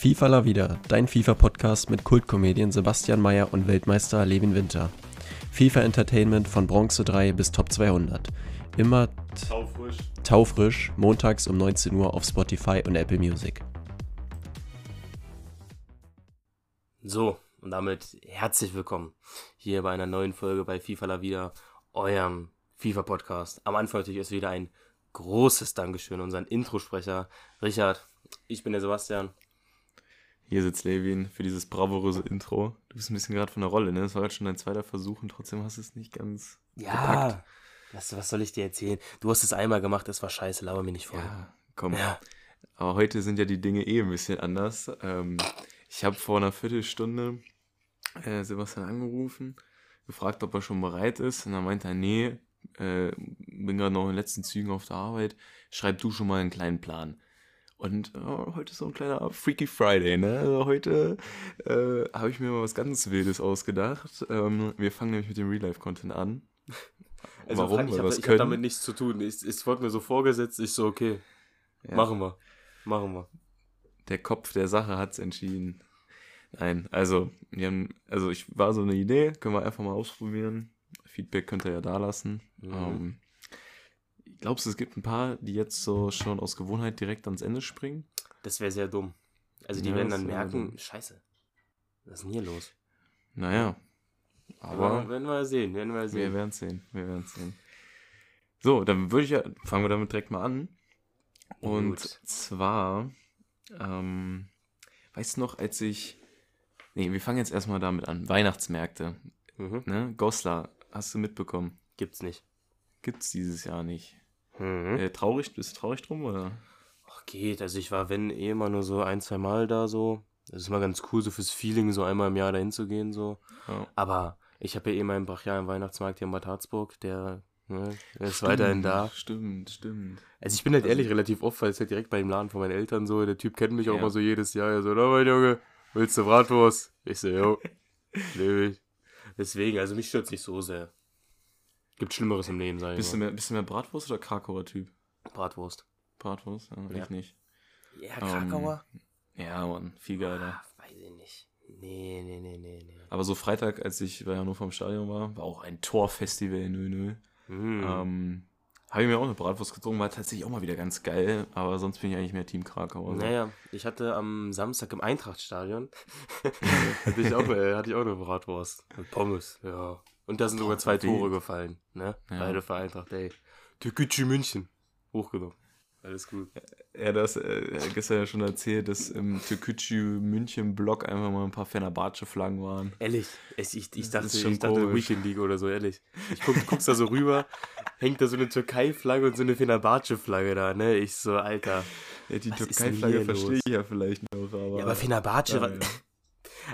FIFA La Vida, dein FIFA-Podcast mit Kultkomedien Sebastian Mayer und Weltmeister Levin Winter. FIFA Entertainment von Bronze 3 bis Top 200. Immer Taufrisch. taufrisch, montags um 19 Uhr auf Spotify und Apple Music. So, und damit herzlich willkommen hier bei einer neuen Folge bei FIFA La Vida, eurem FIFA-Podcast. Am Anfang natürlich ist wieder ein großes Dankeschön an unseren Introsprecher Richard. Ich bin der Sebastian. Hier sitzt Levin für dieses bravouröse Intro. Du bist ein bisschen gerade von der Rolle, ne? Das war jetzt schon dein zweiter Versuch und trotzdem hast du es nicht ganz Ja, gepackt. was, was soll ich dir erzählen? Du hast es einmal gemacht, das war scheiße, laber mir nicht vor. Ja, komm. Ja. Aber heute sind ja die Dinge eh ein bisschen anders. Ähm, ich habe vor einer Viertelstunde äh, Sebastian angerufen, gefragt, ob er schon bereit ist. Und dann meinte er, nee, äh, bin gerade noch in den letzten Zügen auf der Arbeit. Schreib du schon mal einen kleinen Plan. Und äh, heute ist so ein kleiner Freaky Friday, ne? Also heute äh, habe ich mir mal was ganz Wildes ausgedacht. Ähm, wir fangen nämlich mit dem Real-Life-Content an. Also Warum? ich habe hab damit nichts zu tun. Es, es wurde mir so vorgesetzt, ich so, okay, Ja. machen wir. Machen wir. der Kopf der Sache hat's entschieden. Nein, also, wir haben, also ich war so eine Idee, können wir einfach mal ausprobieren. Feedback könnt ihr ja da lassen. Mhm. Ähm, glaubst du, es gibt ein paar, die jetzt so schon aus Gewohnheit direkt ans Ende springen? Das wäre sehr dumm. Also die Ja, werden dann merken, scheiße, was ist denn hier los? Naja, Aber aber werden wir sehen, werden wir wir sehen. werden sehen, wir werden sehen. So, dann würde ich ja, fangen wir damit direkt mal an. Und Gut. zwar, ähm, weißt du noch, als ich, nee, wir fangen jetzt erstmal damit an, Weihnachtsmärkte. Mhm. Ne? Goslar, hast du mitbekommen? Gibt's nicht. Gibt's dieses Jahr nicht. Mhm. Äh, traurig, bist du traurig drum, oder? Ach, geht. Also ich war, wenn eh immer nur so ein, zwei Mal da so. Das ist mal ganz cool, so fürs Feeling, so einmal im Jahr dahin zu gehen, so. Ja. Aber ich habe ja eh meinen brachialen Weihnachtsmarkt hier in Bad Harzburg, der, ne, der ist weiterhin da. Stimmt, stimmt. Also ich bin halt Also- ehrlich relativ oft, weil es halt direkt bei dem Laden von meinen Eltern so, der Typ kennt mich auch Ja. immer so jedes Jahr. Er so, na mein Junge, willst du Bratwurst? Ich so, jo, lebe ich. Deswegen, also mich stört nicht so sehr. Gibt Schlimmeres im Leben, sag ich Bist du, mal. mehr, bist du mehr Bratwurst oder Krakauer Typ? Bratwurst. Bratwurst? Ja, Ja. ich nicht. Ja, Krakauer? Ja, Mann, viel geiler. Ah, weiß ich nicht. Nee, nee, nee, nee, nee. Aber so Freitag, als ich bei Hannover im Stadion war, war auch ein Torfestival in 0-0. Hm. Ähm, habe ich mir auch eine Bratwurst gezogen, war tatsächlich auch mal wieder ganz geil, aber sonst bin ich eigentlich mehr Team Krakauer. so. Naja, ich hatte am Samstag im Eintrachtstadion hatte, ich auch, äh, hatte ich auch eine Bratwurst mit Pommes, ja. Und da sind sogar zwei Tore gefallen, ne? Ja. Beide für Eintracht, ey. Türkgücü München. Hochgenommen. Alles gut. Er hat das äh, gestern ja schon erzählt, dass im Türkgücü München Block einfach mal ein paar Fenerbahce-Flaggen waren. Ehrlich, ich, ich, ich dachte, ist schon ich dachte komisch. Weekend League oder so, ehrlich. Ich guck, guckst da so rüber, hängt da so eine Türkei-Flagge und so eine Fenerbahce-Flagge da, ne? Ich so, Alter. Ja, die Türkei-Flagge hier verstehe ich ja vielleicht noch, aber. Ja, aber Fenerbahce, Ja, ja.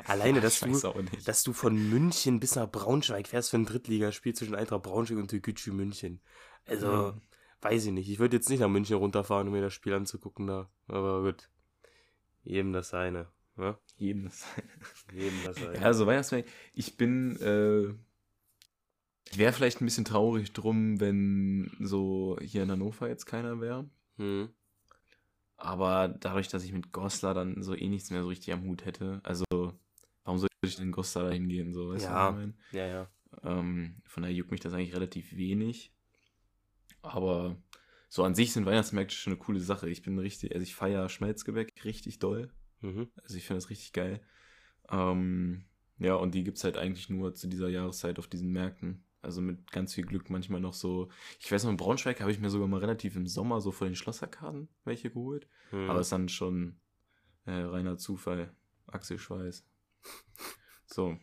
alleine, dass Ich du, dass du von München bis nach Braunschweig fährst für ein Drittligaspiel zwischen Eintracht Braunschweig und Türkgücü München. Also, Ja. weiß ich nicht. Ich würde jetzt nicht nach München runterfahren, um mir das Spiel anzugucken da. Aber gut. Jedem das seine. Ne? Jedem das. Jedem das seine. Ja, also Weihnachtsmärkte, ich bin, äh, ich wäre vielleicht ein bisschen traurig drum, wenn so hier in Hannover jetzt keiner wäre. Hm. Aber dadurch, dass ich mit Goslar dann so eh nichts mehr so richtig am Hut hätte, also warum soll ich denn Goslar da hingehen, so, weißt Ja. du, was ich mein? Ja, ja. Ähm, von daher juckt mich das eigentlich relativ wenig. Aber so an sich sind Weihnachtsmärkte schon eine coole Sache. Ich bin richtig, also ich feiere Schmelzgebäck richtig doll. Mhm. Also ich finde das richtig geil. Ähm, ja, und die gibt's halt eigentlich nur zu dieser Jahreszeit auf diesen Märkten. Also mit ganz viel Glück manchmal noch so. Ich weiß noch, in Braunschweig habe ich mir sogar mal relativ im Sommer so vor den Schlosserkarten welche geholt. Hm. Aber es ist dann schon äh, reiner Zufall. Axel Schweiß. So.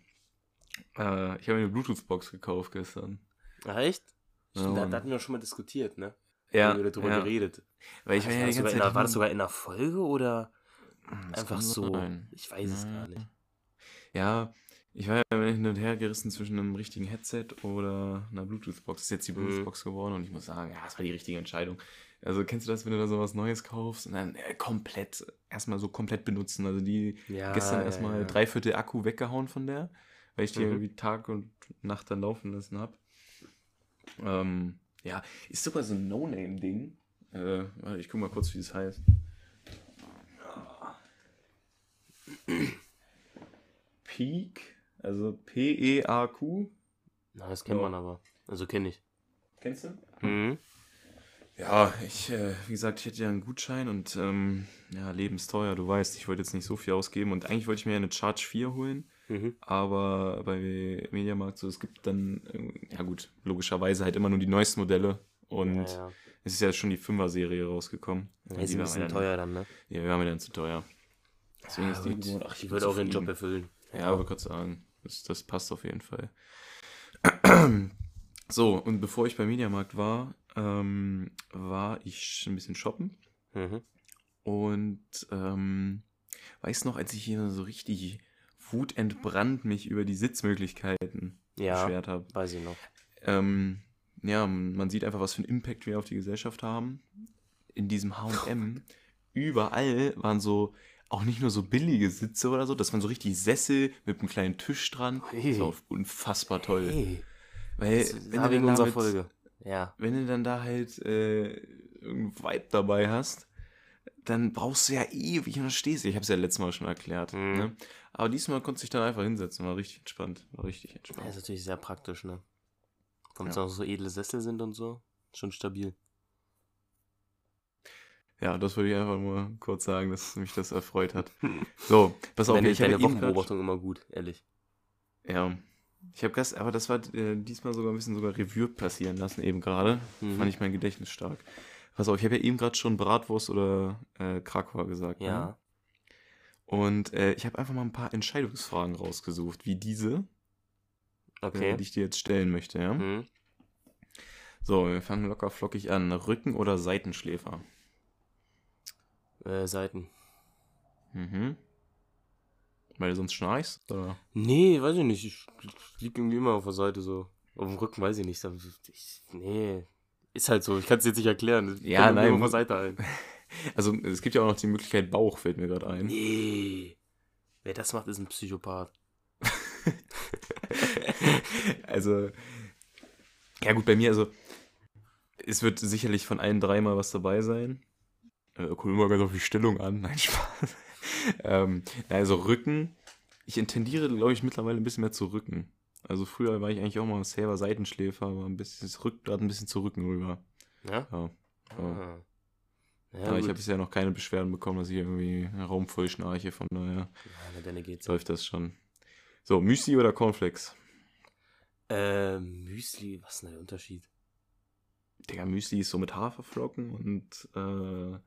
Äh, ich habe mir eine Bluetooth-Box gekauft gestern. Ach, echt? Ja, da, da hatten wir schon mal diskutiert, ne? Ja, Haben wir darüber ja. geredet. Weil ich war, ja sogar in einer, war das sogar in einer Folge oder Das einfach so? sein. Ich weiß es gar nicht. Ja, ich war ja hin und her gerissen zwischen einem richtigen Headset oder einer Bluetooth-Box. Ist jetzt die Mhm. Bluetooth-Box geworden und ich muss sagen, ja, das war die richtige Entscheidung. Also kennst du das, wenn du da so was Neues kaufst und dann äh, komplett, erstmal so komplett benutzen. Also die Ja, gestern ja, erstmal ja. drei Viertel Akku weggehauen von der, weil ich die Mhm. irgendwie Tag und Nacht dann laufen lassen habe. Ähm, ja, ist sogar so ein No-Name-Ding. Äh, warte, ich guck mal kurz, wie das heißt. Peak, also P-E-A-Q. Na, das kennt Ja. man aber. Also kenne ich. Kennst du? Mhm. Ja, ich, äh, wie gesagt, ich hätte ja einen Gutschein und ähm, ja, lebensteuer, du weißt, ich wollte jetzt nicht so viel ausgeben und eigentlich wollte ich mir eine Charge 4 holen, Mhm. aber bei Mediamarkt so, es gibt dann, äh, ja gut, logischerweise halt immer nur die neuesten Modelle und ja, ja. es ist ja schon die 5er-Serie rausgekommen. Ja, ist ein bisschen dann, teuer dann, ne? Ja, wir waren mir dann zu teuer. Deswegen Ja, ist die. 180 Ich würde auch ihren Job erfüllen. Ja, aber gerade sagen, das, das passt auf jeden Fall. So, und bevor ich beim Mediamarkt war, ähm, war ich ein bisschen shoppen. Mhm. Und ähm, weiß noch, als ich hier so richtig wutentbrannt mich über die Sitzmöglichkeiten Ja, beschwert habe. weiß ich noch. Ähm, ja, man sieht einfach, was für einen Impact wir auf die Gesellschaft haben. In diesem H&M, überall waren so, auch nicht nur so billige Sitze oder so, das waren so richtig Sessel mit einem kleinen Tisch dran. Hey. Das war unfassbar toll. Hey, Weil, das wenn du, wegen dann unserer damit, Folge. Ja. wenn du dann da halt äh, irgendein Vibe dabei hast, dann brauchst du ja ewig und dann stehst du. Ich habe es ja letztes Mal schon erklärt. Mhm. Ne? Aber diesmal konnte ich dann einfach hinsetzen. War richtig entspannt. War richtig Das entspannt. ist natürlich sehr praktisch, ne? Wenn es Ja. auch so edle Sessel sind und so. Schon stabil. Ja, das wollte ich einfach nur kurz sagen, dass mich das erfreut hat. So, pass auf, ich habe deine Wochenbeobachtung immer gut, ehrlich. Ja. Ich habe das, aber das war äh, diesmal sogar ein bisschen sogar Revue passieren lassen, eben gerade. Mhm. Fand ich mein Gedächtnis stark. Pass auf, ich habe ja eben gerade schon Bratwurst oder äh, Krakauer gesagt. Ne? Ja. Und äh, ich habe einfach mal ein paar Entscheidungsfragen rausgesucht, wie diese, äh, Okay. die ich dir jetzt stellen möchte. Ja? Mhm. So, wir fangen locker flockig an. Rücken- oder Seitenschläfer? Äh, Seiten. Mhm. Weil du sonst schnarchst? Oder? Nee, weiß ich nicht. Ich lieg irgendwie immer auf der Seite so. Auf dem Rücken weiß ich nicht. Ich, nee. Ist halt so. Ich kann es jetzt nicht erklären. Ich Ja, nein, Auf der Seite ein. Also, es gibt ja auch noch die Möglichkeit Bauch, fällt mir gerade ein. Nee. Wer das macht, ist ein Psychopath. also, ja gut, bei mir, also, es wird sicherlich von allen drei mal was dabei sein. Äh, kommt immer ganz auf die Stellung an. Nein, Spaß. ähm, also Rücken. Ich intendiere, glaube ich, mittlerweile ein bisschen mehr zu Rücken. Also früher war ich eigentlich auch mal selber Seitenschläfer, aber ein bisschen, es rückt gerade ein bisschen zu Rücken rüber. Ja? Ja. Ja. Ah. Ja, aber ich habe bisher noch keine Beschwerden bekommen, dass ich irgendwie Raum voll schnarche, von daher Ja, na, deine geht's. läuft das schon. So, Müsli oder Cornflakes? Äh, Müsli, was ist denn der Unterschied? Digga, Müsli ist so mit Haferflocken und äh,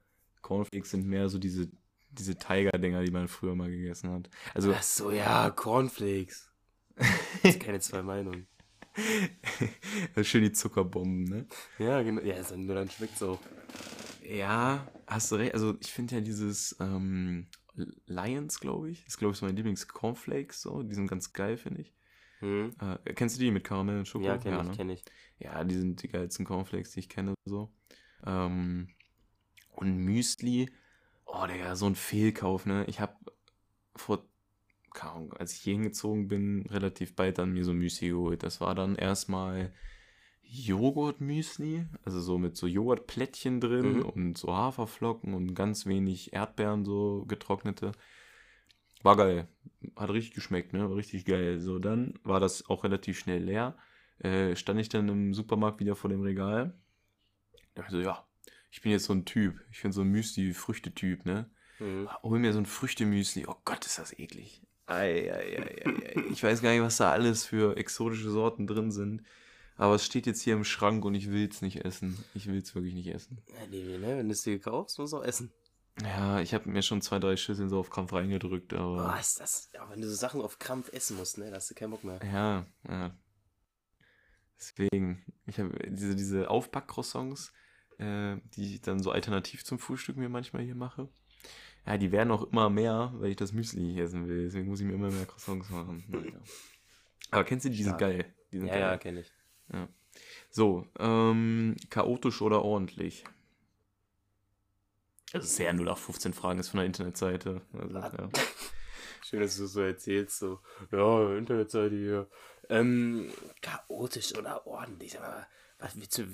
Cornflakes sind mehr so diese, diese Tiger-Dinger, die man früher mal gegessen hat. Also, Ach so, ja, Cornflakes. Das ist keine zwei Meinungen. schön die Zuckerbomben, ne? Ja, genau. Ja, nur dann schmeckt's auch. Ja, hast du recht. Also, ich finde ja dieses ähm, Lions, glaube ich, ist, glaube ich, so mein Lieblings-Cornflakes, so. Die sind ganz geil, finde ich. Hm? Äh, kennst du die mit Karamell und Schoko? Ja, kenn ich, ne? kenn ich. Ja, die sind die geilsten Cornflakes, die ich kenne, so. Ähm, und Müsli, oh, Digga, so ein Fehlkauf, ne? Ich habe vor, keine Ahnung, als ich hier hingezogen bin, relativ bald dann mir so Müsli geholt. Das war dann erstmal Joghurtmüsli, also so mit so Joghurtplättchen drin Mhm. und so Haferflocken und ganz wenig Erdbeeren, so getrocknete. War geil. Hat richtig geschmeckt, ne? War richtig geil. So, dann war das auch relativ schnell leer. Äh, stand ich dann im Supermarkt wieder vor dem Regal. Da dachte ich so, ja, ich bin jetzt so ein Typ. Ich bin so ein Müsli-Früchtetyp, ne? Mhm. Hol mir so ein Früchtemüsli. Oh Gott, ist das eklig. Ei, ei, ei, ei. Ich weiß gar nicht, was da alles für exotische Sorten drin sind. Aber es steht jetzt hier im Schrank und ich will es nicht essen. Ich will es wirklich nicht essen. Ja, nee, ne? Wenn du es dir kaufst, musst du auch essen. Ja, ich habe mir schon zwei, drei Schüsseln so auf Krampf reingedrückt, aber. Oh, ist das. Ja, wenn du so Sachen auf Krampf essen musst, ne? Da hast du keinen Bock mehr. Ja, ja. Deswegen, ich habe diese, diese Aufpack-Croissants, äh, die ich dann so alternativ zum Frühstück mir manchmal hier mache. Ja, die werden auch immer mehr, weil ich das Müsli essen will. Deswegen muss ich mir immer mehr Croissants machen. Naja. Aber kennst du die? Die sind Stark. geil. Die sind Ja, geil. ja, kenn ich. So, ähm, chaotisch oder ordentlich? Also sehr 0 auf 15 Fragen ist von der Internetseite. Also, ja. Schön, dass du so erzählst, so. Ja, Internetseite hier. Ähm, chaotisch oder ordentlich, aber was willst du.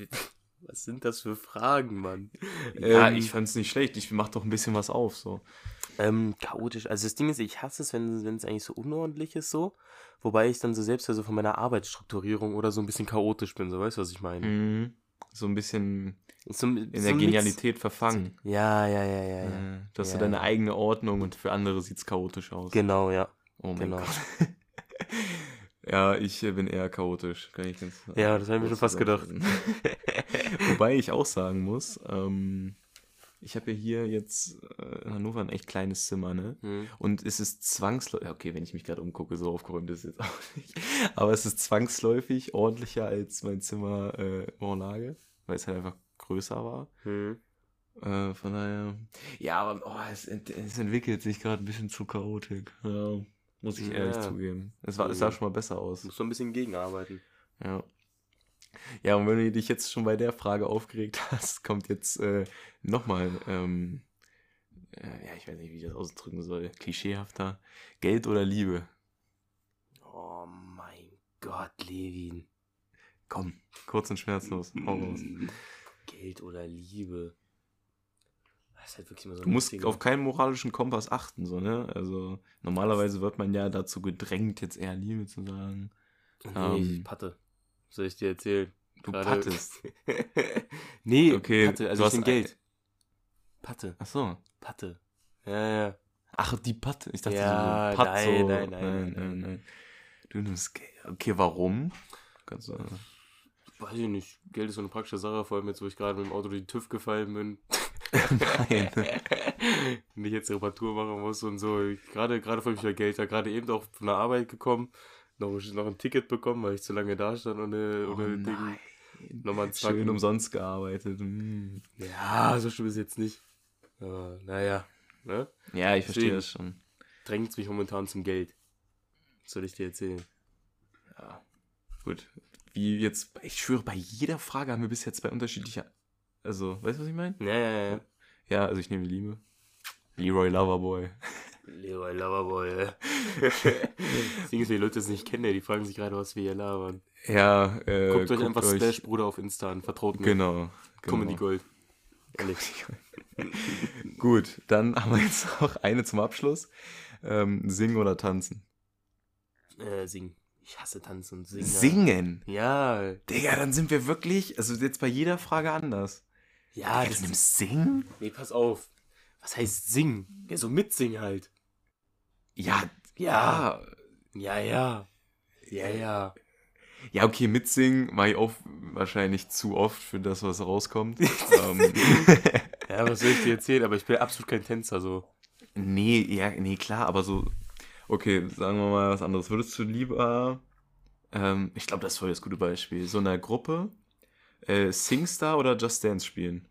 Was sind das für Fragen, Mann? Ja, Ähm, ich fand's nicht schlecht. Ich mach doch ein bisschen was auf, so. Ähm, chaotisch. Also das Ding ist, ich hasse es, wenn es eigentlich so unordentlich ist, so. Wobei ich dann so selbst also von meiner Arbeitsstrukturierung oder so ein bisschen chaotisch bin, so weißt du, was ich meine? Mhm. So ein bisschen So, in so der ein Mix. Genialität verfangen. Ja, ja, ja, ja, ja. Du hast so Ja, deine ja. eigene Ordnung und für andere sieht's chaotisch aus. Genau, ja. oh mein genau. Gott. ja, ich äh, bin eher chaotisch, kann ich ganz Ja, das hab ich mir schon fast gedacht. Wobei ich auch sagen muss, ähm, ich habe ja hier jetzt äh, in Hannover ein echt kleines Zimmer, ne? Hm. Und es ist zwangsläufig, okay, wenn ich mich gerade umgucke, so aufgeräumt ist es jetzt auch nicht. Aber es ist zwangsläufig ordentlicher als mein Zimmer äh, Morlage, weil es halt einfach größer war. Hm. Äh, von daher. Ja, aber oh, es, ent es entwickelt sich gerade ein bisschen zu chaotisch. Ja, muss ich ehrlich Ja. zugeben. Es, war, es sah schon mal besser aus. Muss so ein bisschen gegenarbeiten. Ja. Ja, und wenn du dich jetzt schon bei der Frage aufgeregt hast, kommt jetzt äh, nochmal, ähm, äh, ja, ich weiß nicht, wie ich das ausdrücken soll, klischeehafter, Geld oder Liebe? Oh mein Gott, Levin. Komm, kurz und schmerzlos, hau raus. Geld oder Liebe. Halt so Du musst witziger- auf keinen moralischen Kompass achten, so, ne? Also, normalerweise wird man ja dazu gedrängt, jetzt eher Liebe zu sagen. Nee, ich ähm, patte. Soll ich dir erzählen? Du Gerade- pattest. nee, Okay, Patte, also du ich hast nehm Geld. Patte, Ach so. Patte. Ja, ja. Ach, die Patte. Ich dachte, Ja, so, Pat, nein, so. nein, nein, nein, nein. Du nimmst Geld. Okay, warum? Kannst du. Weiß ich nicht. Geld ist so eine praktische Sache, vor allem jetzt, wo ich gerade mit dem Auto durch den TÜV gefallen bin. Nein. Und ich jetzt Reparatur machen muss und so. Gerade, gerade vor mich Geld, da gerade eben auch von der Arbeit gekommen. Noch, noch ein Ticket bekommen, weil ich zu lange da stand ohne, Oh ohne Ding. nein. Nochmal ein Schön umsonst gearbeitet. Mm. Ja, so schlimm ist jetzt nicht. Aber naja, ne? Ja, ich verstehe Deswegen. das schon. Drängt mich momentan zum Geld. Was soll ich dir erzählen? Ja. Gut. Wie jetzt, ich schwöre, bei jeder Frage haben wir bis jetzt bei unterschiedlicher. Also, weißt du, was ich meine? Ja, ja, ja. Ja, also ich nehme Liebe. Leroy Loverboy. Leroy Loverboy. Das Ding ist, wenn die Leute das nicht kennen, die fragen sich gerade, was wir hier labern. Ja, äh. Guckt euch einfach Splash Bruder auf Insta an, vertraut mir. Genau. genau. Comedy Gold. Ehrlich. Gut, dann haben wir jetzt noch eine zum Abschluss. Ähm, singen oder tanzen? Äh, singen. Ich hasse tanzen und singen. Singen? Ja. Digga, dann sind wir wirklich, also jetzt bei jeder Frage anders. Ja, Ey, das du nimmst Singen? Nee, pass auf. Was heißt singen? Ja, so mitsingen halt. Ja, Ja. ja. Ja, ja. Ja, ja. Okay, mitsingen mache ich auch wahrscheinlich zu oft für das, was rauskommt. ähm, Ja, was soll ich dir erzählen? Aber ich bin absolut kein Tänzer, so. nee, ja, nee, klar, aber so, okay, sagen wir mal was anderes. Würdest du lieber, ähm, ich glaube, das ist voll das gute Beispiel, so einer Gruppe äh, Singstar oder Just Dance spielen?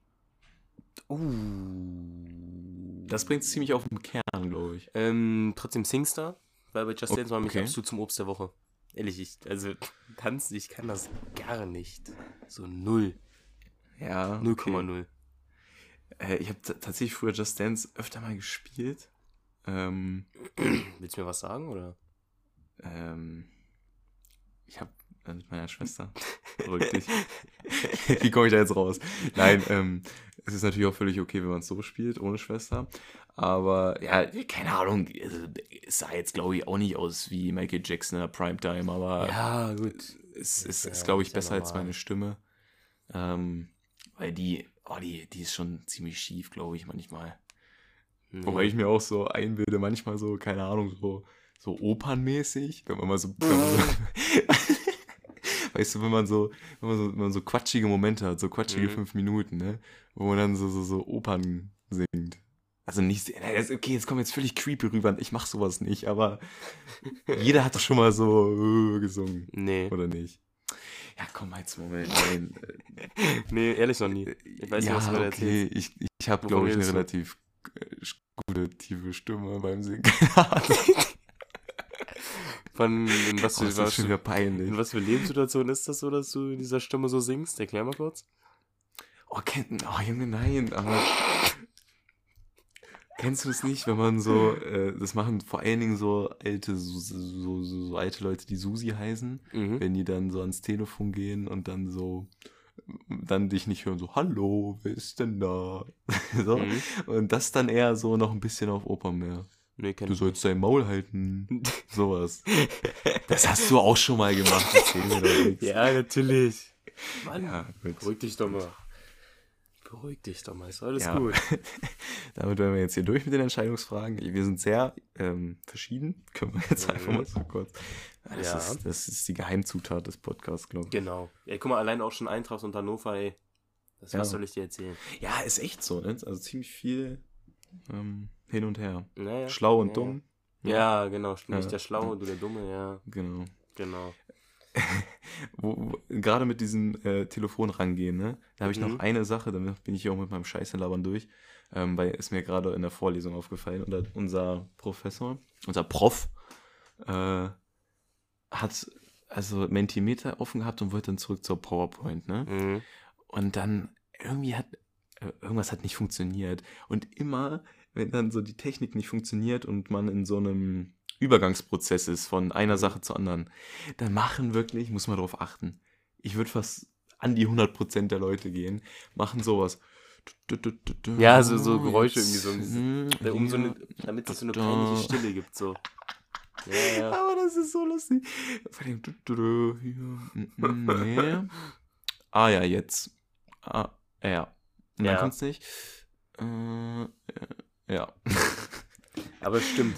Uh. Das bringt es ziemlich auf den Kern, glaube ich. Ähm, trotzdem Singstar, weil bei Just Okay. Dance war mich Okay. absolut zum Obst der Woche. Ehrlich, ich, also tanzen, ich kann das gar nicht. So null. Ja, 0,0. Äh, ich habe tatsächlich früher Just Dance öfter mal gespielt. Ähm, Willst du mir was sagen, oder? ähm, ich habe äh, mit meiner Schwester. Dich. Wie komme ich da jetzt raus? Nein, ähm, es ist natürlich auch völlig okay, wenn man es so spielt, ohne Schwester. Aber ja, keine Ahnung, also, es sah jetzt, glaube ich, auch nicht aus wie Michael Jackson in der Primetime, aber Ja, gut. es ist, ja- ist glaube ich, ja besser als normal. meine Stimme. Ähm, weil die, oh, die, die ist schon ziemlich schief, glaube ich, manchmal. Nee. Wobei ich mir auch so einbilde, manchmal so, keine Ahnung, so, so opernmäßig, wenn man mal so weißt du, wenn man so, wenn man so, wenn man so quatschige Momente hat, so quatschige Mhm. fünf Minuten, ne, wo man dann so, so, so Opern singt. Also nicht, okay, jetzt kommt jetzt völlig creepy rüber, ich mach sowas nicht, aber jeder hat doch schon mal so äh, gesungen, Nee. oder nicht? Ja, komm, jetzt Moment, nein. Nee, ehrlich noch nie. Ich weiß nicht, ja, was du okay, ich, ich habe, glaube ich, eine relativ äh, gute, tiefe Stimme beim Singen. Von in was, Oh, für, das ist was, peinlich. in was für Lebenssituation ist das so, dass du in dieser Stimme so singst? Erklär mal kurz. Oh, kennt, oh Junge, nein, aber kennst du das nicht, wenn man so, äh, das machen vor allen Dingen so alte, so, so, so, so alte Leute, die Susi heißen, Mhm. wenn die dann so ans Telefon gehen und dann so dann dich nicht hören, so, hallo, wer ist denn da? so. Mhm. Und das dann eher so noch ein bisschen auf Opa mehr. Nee, kenn Du sollst dein Maul halten. Sowas. Das hast du auch schon mal gemacht. Ja, natürlich. Mann, Ja, beruhig dich doch mal. Beruhig dich doch mal, ist alles Ja. gut. Damit wären wir jetzt hier durch mit den Entscheidungsfragen. Wir sind sehr ähm, verschieden. Können wir jetzt einfach mal so kurz. Das, Ja. ist, das ist die Geheimzutat des Podcasts, glaube ich. Genau. Ja, guck mal, allein auch schon Eintracht und Hannover, ey. Das, Ja. Was soll ich dir erzählen? Ja, ist echt so, ne? Also ziemlich viel ähm, hin und her. Naja. Schlau und ja. dumm. Ja, genau. Ich bin Ja. nicht der Schlaue, du der Dumme, ja. Genau. Genau. Wo, wo, gerade mit diesem äh, Telefon rangehen, ne? Da habe ich Mhm. noch eine Sache, damit bin ich hier auch mit meinem Scheißelabern durch, ähm, weil ist mir gerade in der Vorlesung aufgefallen und unser Professor, unser Prof, äh, hat also Mentimeter offen gehabt und wollte dann zurück zur PowerPoint, ne? Mhm. Und dann irgendwie hat äh, irgendwas hat nicht funktioniert und immer wenn dann so die Technik nicht funktioniert und man in so einem Übergangsprozess ist von einer Sache zur anderen, dann machen wirklich, muss man darauf achten. Ich würde fast an die 100% der Leute gehen, machen sowas. Ja, so- so Geräusche irgendwie so, Hm, Um so eine, hier. damit es so eine peinliche Stille gibt, so. Ja, ja. Aber das ist so lustig. Mm, mm. Ah ja, jetzt. Ah, ja. Dann Ja. kommt's nicht. Äh, ja. Aber es stimmt.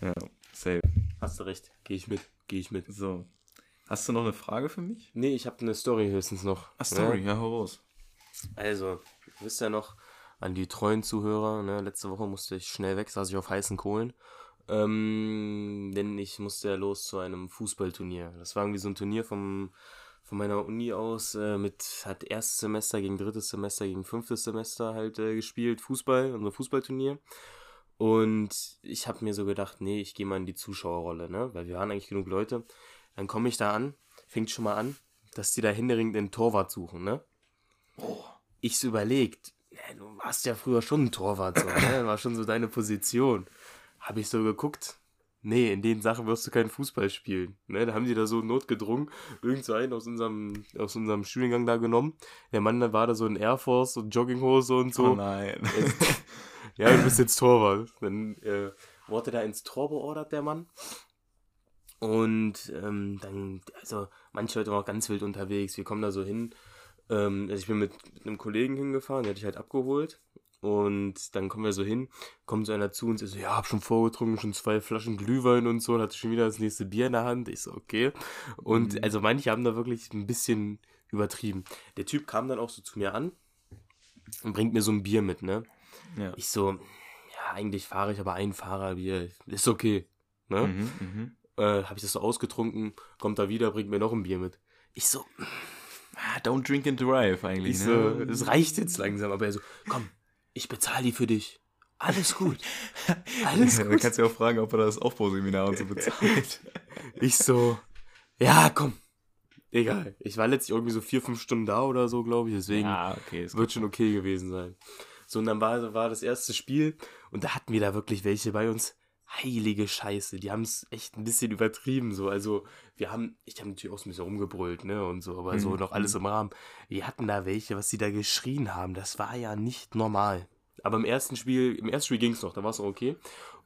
ja, safe. Hast du recht. Gehe ich mit. Gehe ich mit. So. Hast du noch eine Frage für mich? Nee, ich habe eine Story höchstens noch. Ah, Story, Ne? ja, hau raus. Also, ihr wisst ja noch, an die treuen Zuhörer, ne, letzte Woche musste ich schnell weg, saß ich auf heißen Kohlen. Ähm, denn ich musste ja los zu einem Fußballturnier. Das war irgendwie so ein Turnier vom, von meiner Uni aus äh, mit, hat erstes Semester gegen drittes Semester gegen fünftes Semester halt äh, gespielt, Fußball, unser Fußballturnier. Und ich habe mir so gedacht, nee, ich gehe mal in die Zuschauerrolle, ne, weil wir waren eigentlich genug Leute. Dann komme ich da an, fängt schon mal an, dass die da händeringend den Torwart suchen, ne? ich so überlegt, ja, du warst ja früher schon ein Torwart, so, ne? war schon so deine Position. Habe ich so geguckt, nee, in den Sachen wirst du keinen Fußball spielen. Ne? Da haben die da so notgedrungen, irgend so einen aus unserem, aus unserem Studiengang da genommen. Der Mann, da war da so in Air Force und Jogginghose und so. Oh nein. ja, du bist jetzt Torwart. Dann äh, wurde da ins Tor beordert, der Mann. Und ähm, dann, also manche Leute waren auch ganz wild unterwegs. Wir kommen da so hin. Ähm, also ich bin mit, mit einem Kollegen hingefahren, der hat dich halt abgeholt. Und dann kommen wir so hin, kommt so einer zu und sagt so, ja, hab schon vorgetrunken, schon zwei Flaschen Glühwein und so, und hatte schon wieder das nächste Bier in der Hand. Ich so, okay. Und Mhm. also manche haben da wirklich ein bisschen übertrieben. Der Typ kam dann auch so zu mir an und bringt mir so ein Bier mit, ne? ja. Ich so, ja, eigentlich fahre ich aber ein Fahrerbier. Ist okay. Ne? Mhm, mhm. Äh, habe ich das so ausgetrunken, kommt da wieder, bringt mir noch ein Bier mit. Ich so, Ah, don't drink and drive eigentlich, ich so, ne? es reicht jetzt langsam. Aber er so, komm, ich bezahle die für dich. Alles gut. Alles Dann gut. kannst du ja auch fragen, ob er das Aufbauseminar und so bezahlt. Ich so, ja, komm. Egal. Ich war letztlich irgendwie so vier, fünf Stunden da oder so, glaube ich. Deswegen ja, okay. Wird schon okay gewesen sein. So, und dann war, war das erste Spiel und da hatten wir da wirklich welche bei uns. Heilige Scheiße, die haben es echt ein bisschen übertrieben, so. Also, wir haben, ich habe natürlich auch so ein bisschen rumgebrüllt, ne, und so, aber so Mhm, noch alles im Rahmen. Wir hatten da welche, was sie da geschrien haben, das war ja nicht normal. Aber im ersten Spiel, im ersten Spiel ging es noch, da war es auch okay.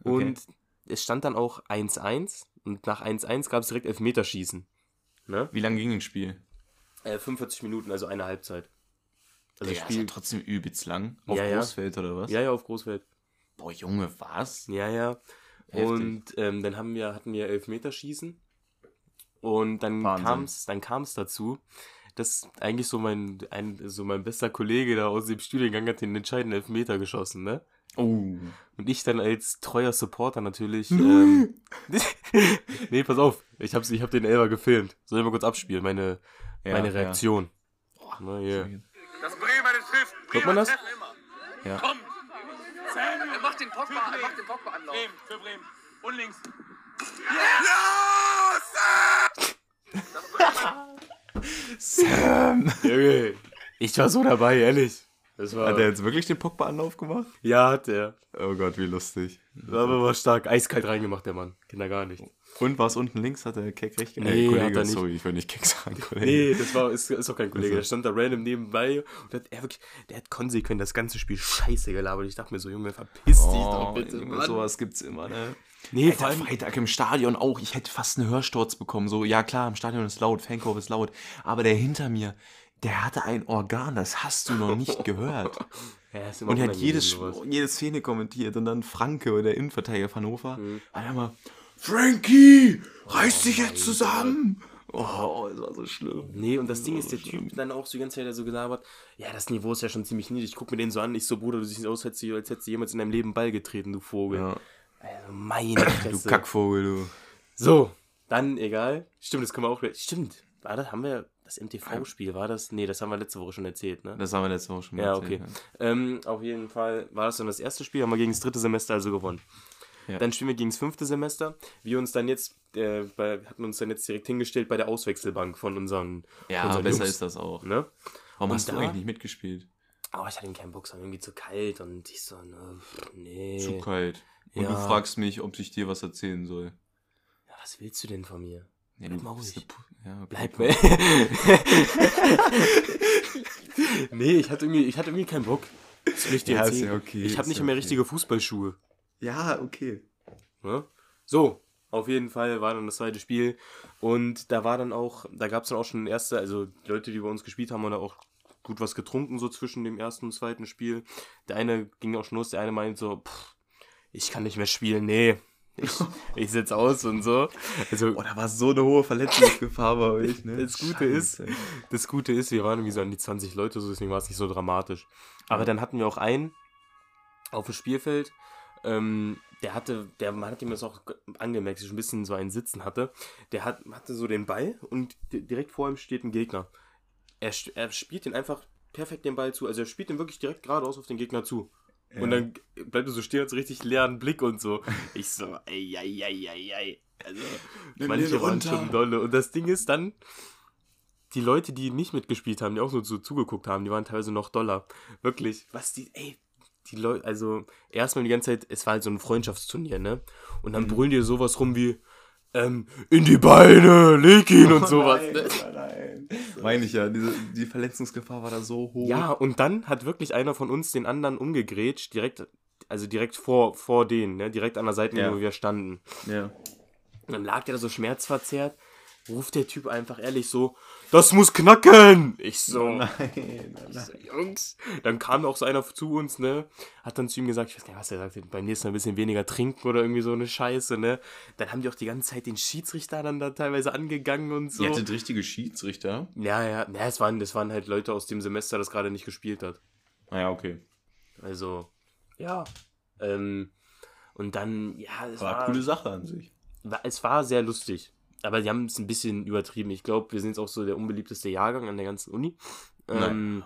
Und es stand dann auch 1-1 und nach 1-1 gab es direkt Elfmeterschießen. Ne? Wie lange ging ein Spiel? Äh, 45 Minuten, also eine Halbzeit. Also Digga, das ist ja Spiel. trotzdem übelst lang. Auf Ja, ja. Großfeld oder was? Ja, ja, auf Großfeld. Boah, Junge, was? Ja, ja. Heftig. Und ähm, dann haben wir, hatten wir Elfmeterschießen. Und dann kam es dann kam's dazu, dass eigentlich so mein, ein, so mein bester Kollege da aus dem Studiengang hat den entscheidenden Elfmeter geschossen, ne? Oh. Und ich dann als treuer Supporter natürlich. ähm, nee, pass auf. Ich hab, ich hab den Elfer gefilmt. Soll ich mal kurz abspielen, meine, Ja, meine ja. Reaktion. Na, hier. Das Bremer trifft. Hört man das? Ja. Komm. Pogba, er macht den Pogba Anlauf. Bremen, für Bremen. Und links. Sam! Junge, ich war so dabei, ehrlich. Das war, Hat er jetzt wirklich den Pogba-Anlauf gemacht? ja, hat er. Oh Gott, wie lustig. War aber war stark. Eiskalt reingemacht, der Mann. Kennt er gar nicht. Und war es unten links? Hat der Keck recht? Nee, Kollege, hat er nicht. sorry, ich will nicht Keck sagen, Kollege. Nee, das war, ist, ist auch kein Kollege. Also. Der stand da random nebenbei und hat, er wirklich, der hat konsequent das ganze Spiel scheiße gelabert. Ich dachte mir so, Junge, verpiss dich doch Oh, bitte, Mann. sowas gibt's immer, ne? Nee, Alter, Freitag im Stadion auch. Ich hätte fast einen Hörsturz bekommen. So, ja klar, im Stadion ist laut, Fankurve ist laut. Aber der hinter mir, der hatte ein Organ, das hast du noch nicht gehört. Ja, Und er hat jedes, jede Szene kommentiert. Und dann Franke, oder der Innenverteidiger von Hannover, Mhm. hat immer, Frankie, reiß dich jetzt zusammen. Oh, das war so schlimm. Nee, und das Ding ist, der Typ dann auch so die ganze Zeit so gelabert, ja, das Niveau ist ja schon ziemlich niedrig. Ich guck mir den so an, ich so, Bruder, du siehst aus, als hättest du, du jemals in deinem Leben Ball getreten, du Vogel. Ja. Also, meine Du Fresse. Kackvogel, du. So, dann egal. Stimmt, das können wir auch. Stimmt. War das, haben wir das MTV-Spiel, war das? Nee, das haben wir letzte Woche schon erzählt, ne? Das haben wir letzte Woche schon Ja, erzählt, okay. Ähm, auf jeden Fall war das dann das erste Spiel, haben wir gegen das dritte Semester also gewonnen. Ja. Dann spielen wir gegen das fünfte Semester. Wir uns dann jetzt, äh, bei, hatten uns dann jetzt direkt hingestellt bei der Auswechselbank von unseren, Ja, von unseren besser Jungs, ist das auch. Ne? Warum Und hast du da- eigentlich nicht mitgespielt? Aber ich hatte keinen Bock, es war irgendwie zu kalt und ich so, ne, nee. Zu kalt. Und Ja. du fragst mich, ob ich dir was erzählen soll. Ja, was willst du denn von mir? Ja, Bleib du mal ruhig. Ja, okay, Bleib mir. nee, ich hatte irgendwie, ich hatte irgendwie keinen Bock. Das will ich dir Ja, ist erzählen. ja okay, ich habe nicht ja mehr okay. richtige Fußballschuhe. Ja, okay. Ne? So, auf jeden Fall war dann das zweite Spiel. Und da war dann auch, da gab es dann auch schon erste, also die Leute, die bei uns gespielt haben, haben da auch gut was getrunken, so zwischen dem ersten und zweiten Spiel. Der eine ging auch schon los, der eine meint so, pff, ich kann nicht mehr spielen, nee. Ich, ich sitz aus und so. Also, Boah, da war so eine hohe Verletzungsgefahr bei euch, ne? Das Gute ist, Scheiße. das Gute ist, wir waren irgendwie so an die 20 Leute, so deswegen war es nicht so dramatisch. Aber dann hatten wir auch einen auf dem Spielfeld, ähm, der hatte, der man hat ihm das auch angemerkt, dass schon ein bisschen so einen Sitzen hatte. Der hat, hatte so den Ball und di- direkt vor ihm steht ein Gegner. Er, er spielt den einfach perfekt den Ball zu. Also er spielt den wirklich direkt geradeaus auf den Gegner zu. Und dann bleibt er so stehen, hat so richtig leeren Blick und so. Ich so, ey, ey, ey. Also, Nimm manche waren schon dolle. Und das Ding ist dann, die Leute, die nicht mitgespielt haben, die auch nur so zugeguckt haben, die waren teilweise noch doller. Wirklich, was die, ey, die Leute, also erstmal die ganze Zeit, es war halt so ein Freundschaftsturnier, ne? Und Mhm. dann brüllen die sowas rum wie, ähm, in die Beine, leg ihn und sowas. Nein, ne? nein, nein. Meine ich ja, diese, die Verletzungsgefahr war da so hoch. Ja, und dann hat wirklich einer von uns den anderen umgegrätscht, direkt, also direkt vor, vor denen, ne? Direkt an der Seite, Ja. wo wir standen. Ja. Und dann lag der da so schmerzverzerrt, ruft der Typ einfach ehrlich so, das muss knacken! Ich so, Nein, ich so, Jungs. Dann kam auch so einer zu uns, ne, hat dann zu ihm gesagt, ich weiß gar nicht, was er sagte, beim nächsten Mal ein bisschen weniger trinken oder irgendwie so eine Scheiße, ne. Dann haben die auch die ganze Zeit den Schiedsrichter dann da teilweise angegangen und so. Ihr hattet richtige Schiedsrichter? Ja, ja, ja, es waren, das waren halt Leute aus dem Semester, das gerade nicht gespielt hat. Naja, okay. Also, ja. Ähm, und dann, ja, es War war, eine coole Sache an sich. war, es war sehr lustig. Aber die haben es ein bisschen übertrieben. Ich glaube, wir sind jetzt auch so der unbeliebteste Jahrgang an der ganzen Uni. Ähm,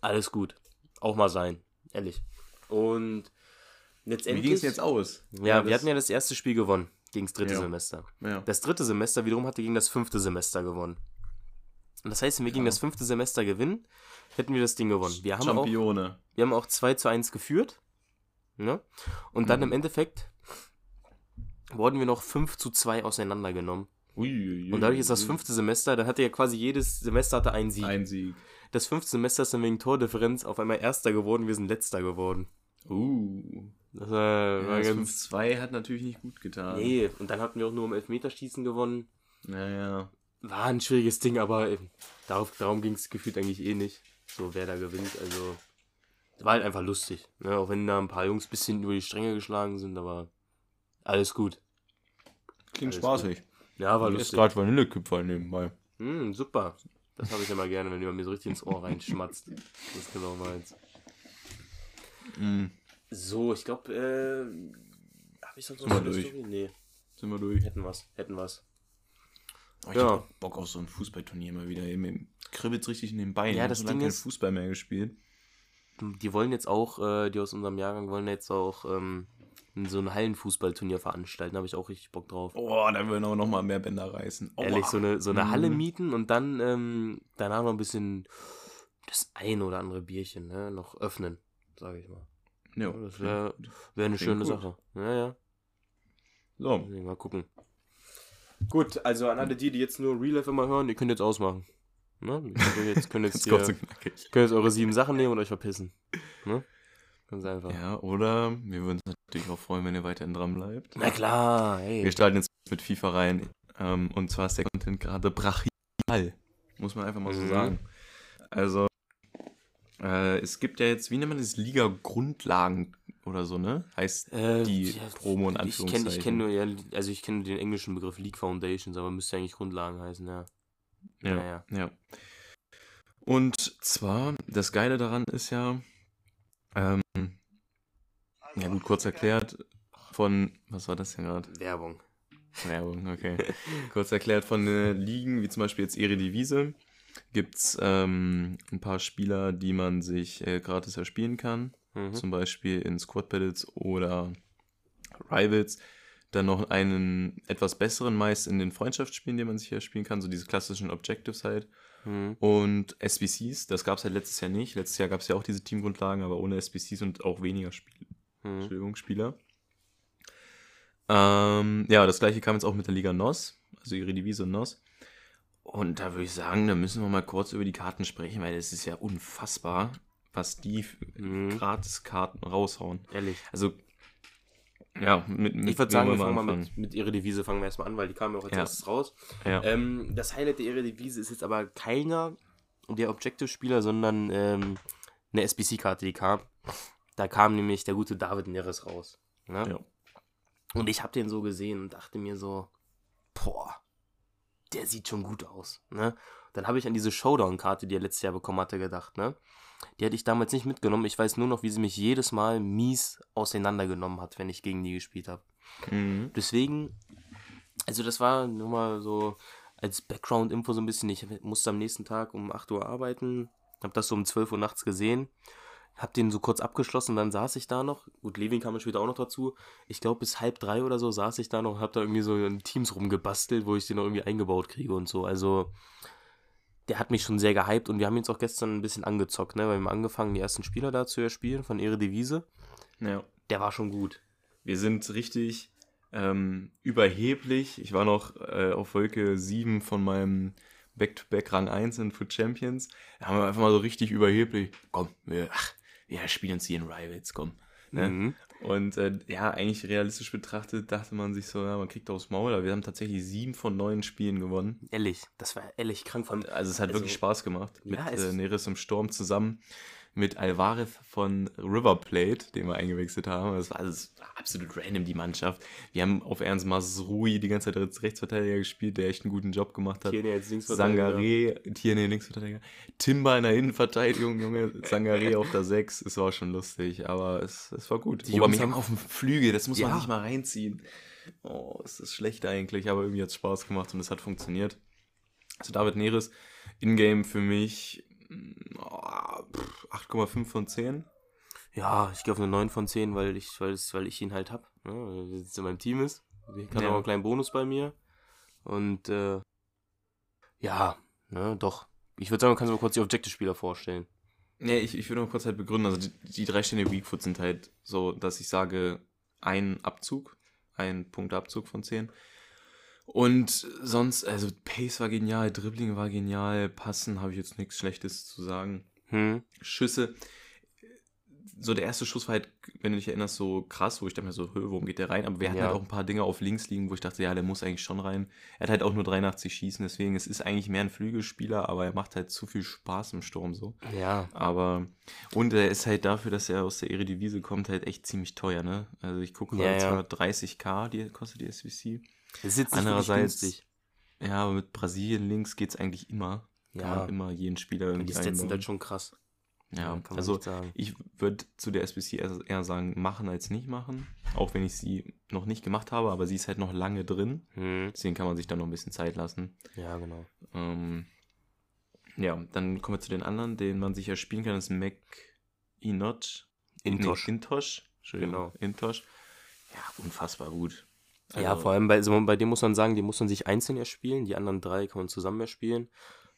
alles gut. Auch mal sein. Ehrlich. Und Wie letztendlich. ging es jetzt aus? Ja, wir hatten ja das erste Spiel gewonnen. Gegen das dritte Ja. Semester. Ja. Das dritte Semester wiederum hatte gegen das fünfte Semester gewonnen. Und das heißt, wenn wir gegen das fünfte Semester gewinnen, hätten wir das Ding gewonnen. Wir haben auch Champione. wir haben auch 2 zu 1 geführt. Ne? Und dann Mhm. im Endeffekt wurden wir noch 5 zu 2 auseinandergenommen. Uiuiui. Und dadurch ist das fünfte Semester, dann hatte ja quasi jedes Semester hatte einen Sieg. Ein Sieg. Das fünfte Semester ist dann wegen Tordifferenz auf einmal Erster geworden, wir sind Letzter geworden. Uh. Das war, Ja, war das ganz. 5-2 hat natürlich nicht gut getan. Nee, und dann hatten wir auch nur um Elfmeterschießen gewonnen. Naja. War ein schwieriges Ding, aber eben, darauf, darum ging es gefühlt eigentlich eh nicht. So, wer da gewinnt. Also, war halt einfach lustig. Ne? Auch wenn da ein paar Jungs ein bisschen über die Stränge geschlagen sind, aber alles gut. Klingt Alles spaßig. Ja, war Ich esse lustig. gerade Vanillekipferl nebenbei. Hm, super. Das habe ich immer gerne, wenn jemand mir so richtig ins Ohr reinschmatzt. Das ist genau meins. Mm. So, ich glaube, äh, habe ich sonst noch eine durch? Story? Nee, Sind wir durch. hätten was, hätten was. Oh, ich Ja. hab Bock auf so ein Fußballturnier mal wieder. Mir kribbelt's richtig in den Beinen. Ja, Ich das so lange kein Fußball mehr gespielt. Die wollen jetzt auch, äh, die aus unserem Jahrgang wollen jetzt auch ähm, so ein Hallenfußballturnier veranstalten. Da habe ich auch richtig Bock drauf. Oh, da würden auch noch mal mehr Bänder reißen. Oh, Ehrlich, so eine, so eine Mhm. Halle mieten und dann ähm, danach noch ein bisschen das ein oder andere Bierchen ne, noch öffnen, sage ich mal. Ja, Das wäre wär eine schöne gut. Sache. Ja, ja. So, Mal gucken. Gut, also an alle die, die jetzt nur Real Life immer hören, ihr könnt jetzt ausmachen. Ne? Ihr könnt jetzt, könnt jetzt, jetzt hier, könnt jetzt eure sieben Sachen nehmen und euch verpissen. Ne? Ganz einfach. Ja, oder wir würden uns natürlich auch freuen, wenn ihr weiterhin dran bleibt. Na klar, hey. Wir starten jetzt mit FIFA rein. Ähm, und zwar ist der Content gerade brachial. Muss man einfach mal so Mhm. sagen. Also, äh, es gibt ja jetzt, wie nennt man das? Liga-Grundlagen oder so, ne? Heißt Äh, die ja, Promo in Ich kenne Anführungszeichen. ich kenn nur, ja, also ich kenne den englischen Begriff League Foundations, aber müsste eigentlich Grundlagen heißen, ja. Ja, Naja. ja. Und zwar, das Geile daran ist ja, ähm, ja gut, kurz erklärt, von, was war das denn gerade? Werbung. Werbung, okay. Kurz erklärt von äh, Ligen, wie zum Beispiel jetzt Eredivisie, gibt es ähm, ein paar Spieler, die man sich äh, gratis erspielen kann. Mhm. Zum Beispiel in Squad Battles oder Rivals. Dann noch einen etwas besseren meist in den Freundschaftsspielen, die man sich erspielen kann, so diese klassischen Objectives halt. Mhm. Und SBCs, das gab es halt letztes Jahr nicht. Letztes Jahr gab es ja auch diese Teamgrundlagen, aber ohne SBCs und auch weniger Spiel Mhm. Entschuldigung, Spieler. Ähm, ja, das gleiche kam jetzt auch mit der Liga NOS, also ihre Devise NOS. Und da würde ich sagen, da müssen wir mal kurz über die Karten sprechen, weil es ist ja unfassbar, was die Mhm. Gratis-Karten raushauen. Ehrlich. Also, ja, mit, mit Ich würde sagen, wir fangen mal mit, mit Eredivisie fangen wir erstmal an, weil die kamen ja auch als Ja. erstes raus. Ja. Ähm, das Highlight der Eredivisie ist jetzt aber keiner der Objective-Spieler, sondern ähm, eine SBC-Karte, die kam. Da kam nämlich der gute David Neres raus. Ne? Ja. Und ich habe den so gesehen und dachte mir so, boah, der sieht schon gut aus. Ne? Dann habe ich an diese Showdown-Karte, die er letztes Jahr bekommen hatte, gedacht. Ne? Die hatte ich damals nicht mitgenommen. Ich weiß nur noch, wie sie mich jedes Mal mies auseinandergenommen hat, wenn ich gegen die gespielt habe. Mhm. Deswegen, also das war nur mal so als Background-Info so ein bisschen. Ich musste am nächsten Tag um 8 Uhr arbeiten, habe das so um 12 Uhr nachts gesehen, habe den so kurz abgeschlossen, dann saß ich da noch. Gut, Levin kam später auch noch dazu. Ich glaube, bis halb drei oder so saß ich da noch und habe da irgendwie so in Teams rumgebastelt, wo ich den noch irgendwie eingebaut kriege und so. Also, der hat mich schon sehr gehypt und wir haben jetzt auch gestern ein bisschen angezockt, ne? Weil wir haben angefangen, die ersten Spieler da zu erspielen von Eredivisie. ja. Der war schon gut. Wir sind richtig ähm, überheblich. Ich war noch äh, auf Wolke 7 von meinem Back-to-Back Rang 1 in Foot Champions. Da haben wir einfach mal so richtig überheblich. Komm, wir, ach, wir spielen uns hier in Rivals, komm. Ne? Mhm. Und äh, ja, eigentlich realistisch betrachtet dachte man sich so, ja, man kriegt aufs Maul, aber wir haben tatsächlich sieben von neun Spielen gewonnen. Ehrlich, das war ehrlich krank von. Also es hat Also, wirklich Spaß gemacht. Mit ja, es- äh, Neres im Sturm zusammen mit Alvarez von River Plate, den wir eingewechselt haben. Das war alles absolut random, die Mannschaft. Wir haben auf Ernst Masrui die ganze Zeit als Rechtsverteidiger gespielt, der echt einen guten Job gemacht hat. Tierney als Linksverteidiger. Sangaré, Tierney Linksverteidiger. Timber in der Innenverteidigung, Junge. Sangaré auf der 6. Es war schon lustig, aber es, es war gut. Die Die Jungs haben- auf dem Flügel, das muss Ja. man sich mal reinziehen. Oh, es ist schlecht eigentlich, aber irgendwie hat es Spaß gemacht und es hat funktioniert. Also David Neres, Ingame für mich 8,5 von 10. Ja, ich gehe auf eine 9 von 10, weil ich, weil es, weil ich ihn halt hab. Ne? Weil er jetzt in meinem Team ist. Ich kann Ja. auch einen kleinen Bonus bei mir. Und äh, ja, ne, doch. Ich würde sagen, kannst du mal kurz die Objective-Spieler vorstellen. Nee, ich, ich würde mal kurz halt begründen, also die, die drei Stände Weakfoot sind halt so, dass ich sage, ein Abzug, ein Punktabzug von 10. Und sonst, also Pace war genial, Dribbling war genial, Passen habe ich jetzt nichts Schlechtes zu sagen. Hm? Schüsse, so der erste Schuss war halt, wenn du dich erinnerst, so krass, wo ich dachte mir so, "Hö, warum geht der rein? Aber wir hatten Ja. halt auch ein paar Dinge auf links liegen, wo ich dachte, ja, der muss eigentlich schon rein. Er hat halt auch nur 83 schießen, deswegen, es ist eigentlich mehr ein Flügelspieler, aber er macht halt zu viel Spaß im Sturm so. Ja. Aber, und er ist halt dafür, dass er aus der Eredivisie kommt, halt echt ziemlich teuer, ne? Also ich gucke gerade, ja. 30k die kostet die SBC. Andererseits- günstig. Ja, aber mit Brasilien links geht's eigentlich immer. Kann Ja. man immer jeden Spieler Die irgendwie Stats sind einbauen. halt schon krass. Ja, kann man also ich würde zu der SBC eher, sagen, machen als nicht machen. Auch wenn ich sie noch nicht gemacht habe, aber sie ist halt noch lange drin. Hm. Deswegen kann man sich da noch ein bisschen Zeit lassen. Ja, genau. Ähm, ja, dann kommen wir zu den anderen, den man sich erspielen kann. Das ist Mac Inot. Intosh. Nee, Intosh. Genau. Intosh. Ja, unfassbar gut. Ja, Also, vor allem bei, also bei dem muss man sagen, die muss man sich einzeln erspielen. Die anderen drei kann man zusammen erspielen.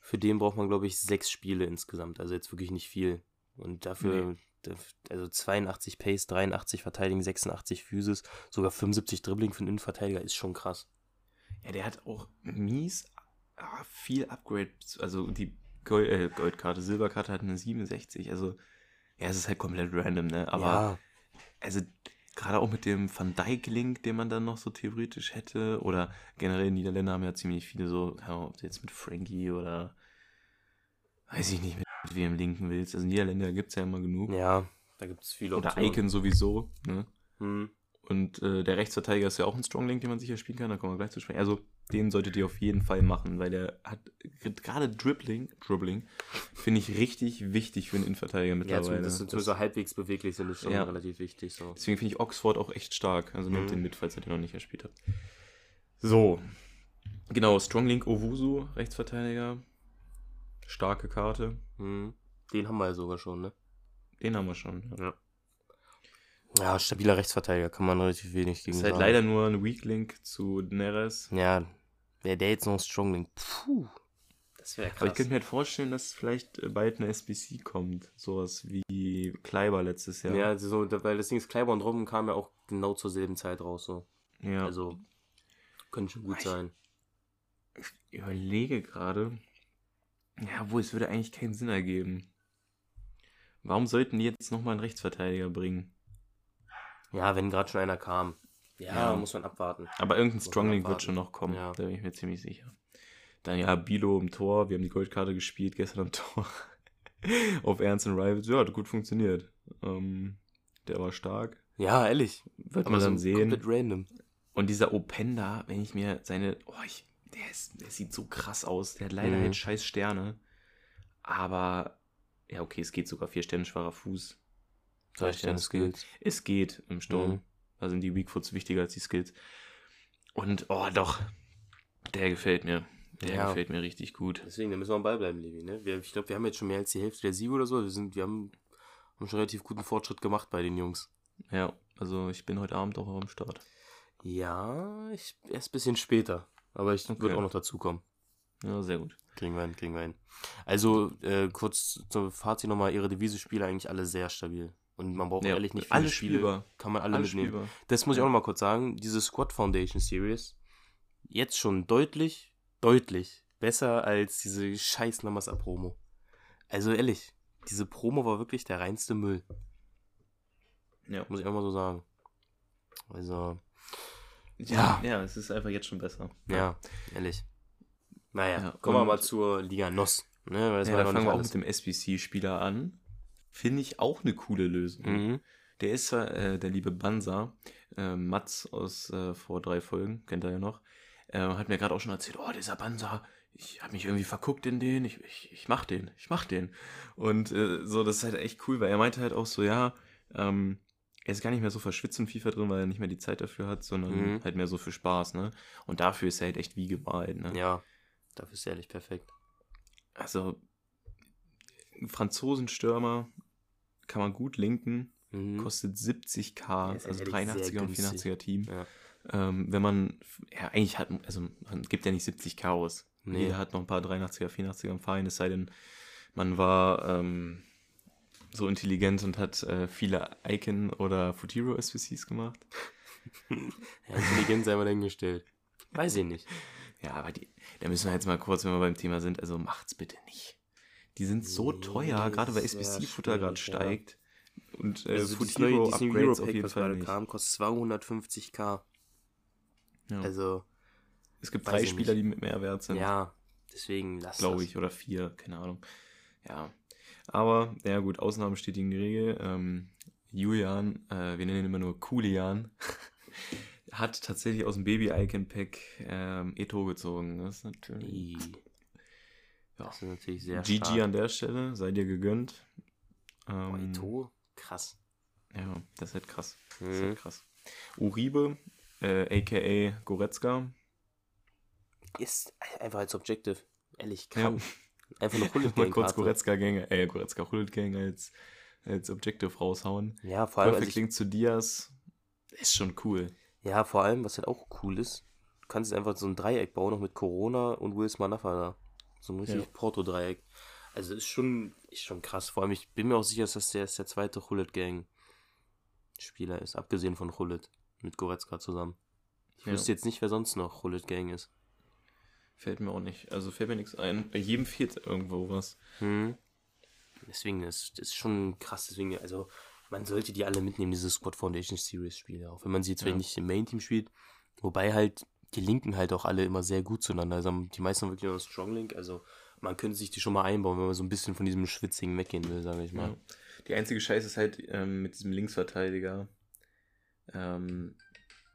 Für den braucht man, glaube ich, sechs Spiele insgesamt. Also jetzt wirklich nicht viel. Und dafür, daf- also 82 Pace, 83 Verteidigen, 86 Physis, sogar 75 Dribbling für einen Innenverteidiger ist schon krass. Ja, der hat auch mies ah, viel Upgrade. Also die Gold, äh, Goldkarte, Silberkarte hat eine 67. Also, ja, es ist halt komplett random, ne? Aber ja, also gerade auch mit dem Van Dijk-Link, den man dann noch so theoretisch hätte, oder generell Niederländer haben ja ziemlich viele so, keine Ahnung, ob du jetzt mit Frankie oder weiß ich nicht, mit wem linken willst. Also Niederländer gibt es ja immer genug. ja, da gibt es viele oder Optionen. Icon sowieso, ne? Hm. Und äh, der Rechtsverteidiger ist ja auch ein Strong Link, den man sicher spielen kann, da kommen wir gleich zu sprechen. Also den solltet ihr auf jeden Fall machen, weil der hat gerade Dribbling, Dribbling, finde ich richtig wichtig für einen Innenverteidiger Ja, mittlerweile. zumindest, dass Das- so halbwegs beweglich sind, ist schon Ja. relativ wichtig. So. Deswegen finde ich Oxford auch echt stark. Also nehmt Mhm. den mit, falls ihr den noch nicht gespielt habt. So. Genau, Stronglink Owusu, Rechtsverteidiger. Starke Karte. Hm. Den haben wir ja sogar schon, ne? Den haben wir schon. Ja. Ja, stabiler Rechtsverteidiger, kann man relativ wenig gegen Ist halt sagen. leider nur ein Weak Link zu Neres. Ja, wäre der jetzt noch ein Stronglink. Puh. Das wäre Aber ich könnte mir halt vorstellen, dass vielleicht äh, bald eine SBC kommt. Sowas wie Kleiber letztes Jahr. Ja, so, weil das Ding ist, Kleiber und Robben kamen ja auch genau zur selben Zeit raus. So. ja. Also, könnte schon gut Ich- sein. ich überlege gerade. Ja, wo es würde eigentlich keinen Sinn ergeben. Warum sollten die jetzt nochmal einen Rechtsverteidiger bringen? Ja, wenn gerade schon einer kam. Ja, Ja. muss man abwarten. Aber irgendein abwarten. wird schon noch kommen. Ja. Da bin ich mir ziemlich sicher. Dann ja, Bilo im Tor. Wir haben die Goldkarte gespielt gestern am Tor. Auf Ernst und Rivals. Ja, hat gut funktioniert. Ähm, der war stark. Ja, ehrlich. Wird man dann so sehen. Komplett random. Und dieser Openda, wenn ich mir seine. Oh, ich, der, ist, der sieht so krass aus. Der hat leider Mhm. halt scheiß Sterne. Aber. Ja, okay, es geht sogar. Vier Sterne schwacher Fuß. Zwei Sterne Skills. Es geht im Sturm. Mhm. Da sind die Weakfoots wichtiger als die Skills. Und, oh, doch. Der gefällt mir. Der Ja. gefällt mir richtig gut. Deswegen, da müssen wir am Ball bleiben, Levi. Ne? Wir, ich glaube, wir haben jetzt schon mehr als die Hälfte der Siege oder so. Wir, sind, wir haben, haben schon relativ guten Fortschritt gemacht bei den Jungs. Ja, also ich bin heute Abend auch am Start. Ja, ich, erst ein bisschen später. Aber ich Okay. würde auch noch dazukommen. Ja, sehr gut. Kriegen wir hin, kriegen wir hin. Also, äh, kurz zum Fazit nochmal, ihre Devise-Spiele eigentlich alle sehr stabil. Und man braucht Ja, ehrlich nicht viele alle Spiele. spielbar. Kann man alle, Alle mitnehmen. spielbar. Das muss ich auch nochmal kurz sagen. Diese Squad Foundation Series, jetzt schon deutlich, deutlich besser als diese scheiß Namasa Promo. Also ehrlich, diese Promo war wirklich der reinste Müll. Ja. Muss ich auch mal so sagen. Also, Ja. Ja, es ist einfach jetzt schon besser. ja, ehrlich. Naja, Ja, kommen wir mal zur Liga NOS. Ne, weil das ja, war da noch fangen wir auch alles. mit dem SBC-Spieler an. Finde ich auch eine coole Lösung. Mhm. Der ist zwar, äh, der liebe Bansa, äh, Mats aus äh, vor drei Folgen, kennt er ja noch, äh, hat mir gerade auch schon erzählt, oh, dieser Bansa, ich habe mich irgendwie verguckt in den, ich, ich, ich mach den, ich mach den. Und äh, so, das ist halt echt cool, weil er meinte halt auch so, ja, ähm, er ist gar nicht mehr so verschwitzt in FIFA drin, weil er nicht mehr die Zeit dafür hat, sondern Mhm. halt mehr so für Spaß, ne? Und dafür ist er halt echt wie gemalt, ne? Ja, dafür ist er ehrlich perfekt. Also, Franzosenstürmer kann man gut linken, Mhm. kostet 70k, Ja, also ehrlich 83er sehr und günstig. 84er Team. Ja. Ähm, wenn man, ja, eigentlich hat, also man gibt ja nicht 70k aus. Nee. Jeder hat noch ein paar 83er, 84er im Verein, es sei denn, man war ähm, so intelligent und hat äh, viele Icon- oder Futuro SPCs gemacht. Ja, intelligent sei mal dahingestellt. Weiß ich nicht. Ja, aber die, da müssen wir jetzt mal kurz, wenn wir beim Thema sind, also macht's bitte nicht. Die sind so Nee, teuer, gerade weil SBC-Futter gerade ja. steigt. Und äh, Also neue, neue Upgrades auf Europack, jeden Fall gerade nicht. kam, kostet 250k. Ja. Also, es gibt drei Spieler, nicht. die mit mehr wert sind. ja, deswegen lass glaube ich, oder vier, keine Ahnung. Ja. Aber, ja gut, Ausnahmen bestätigen die Regel. Ähm, Julian, äh, wir nennen ihn immer nur Coolian, hat tatsächlich aus dem Baby-Icon-Pack ähm, Eto gezogen. Das ist natürlich. Ja. Das ist natürlich sehr GG stark. an der Stelle, sei dir gegönnt. Ähm, Ito, krass. Ja, das ist halt krass. Das ist Mhm. halt krass. Uribe, äh, aka Goretzka. Ist einfach als Objective. Ehrlich, Ja. krank. Einfach eine Bullet Mal Gang kurz Karte. Goretzka-Gänge, äh, Goretzka Hullet Gang als, als Objective raushauen. Ja, vor allem, also Perfect ich, Link zu Diaz ist schon cool. ja, vor allem, was halt auch cool ist, du kannst einfach so ein Dreieck bauen, noch mit Corona und Will Manafa da. So ein richtig Ja. Porto-Dreieck. Also ist schon, ist schon krass. Vor allem, ich bin mir auch sicher, dass das der, ist der zweite Hullet-Gang-Spieler ist, abgesehen von Hullet mit Goretzka zusammen. Ich Ja. wüsste jetzt nicht, wer sonst noch Hullet-Gang ist. Fällt mir auch nicht. Also fällt mir nichts ein. Bei jedem fehlt irgendwo was. Hm. Deswegen ist das ist schon krass. Deswegen, also man sollte die alle mitnehmen, diese Squad Foundation Series Spiele. Auch wenn man sie zwar Ja. nicht im Main-Team spielt. Wobei halt die Linken halt auch alle immer sehr gut zueinander. Also die meisten haben wirklich nur Strong Link. Also man könnte sich die schon mal einbauen, wenn man so ein bisschen von diesem Schwitzigen weggehen will, sage ich mal. Ja. Die einzige Scheiße ist halt ähm, mit diesem Linksverteidiger. Ähm,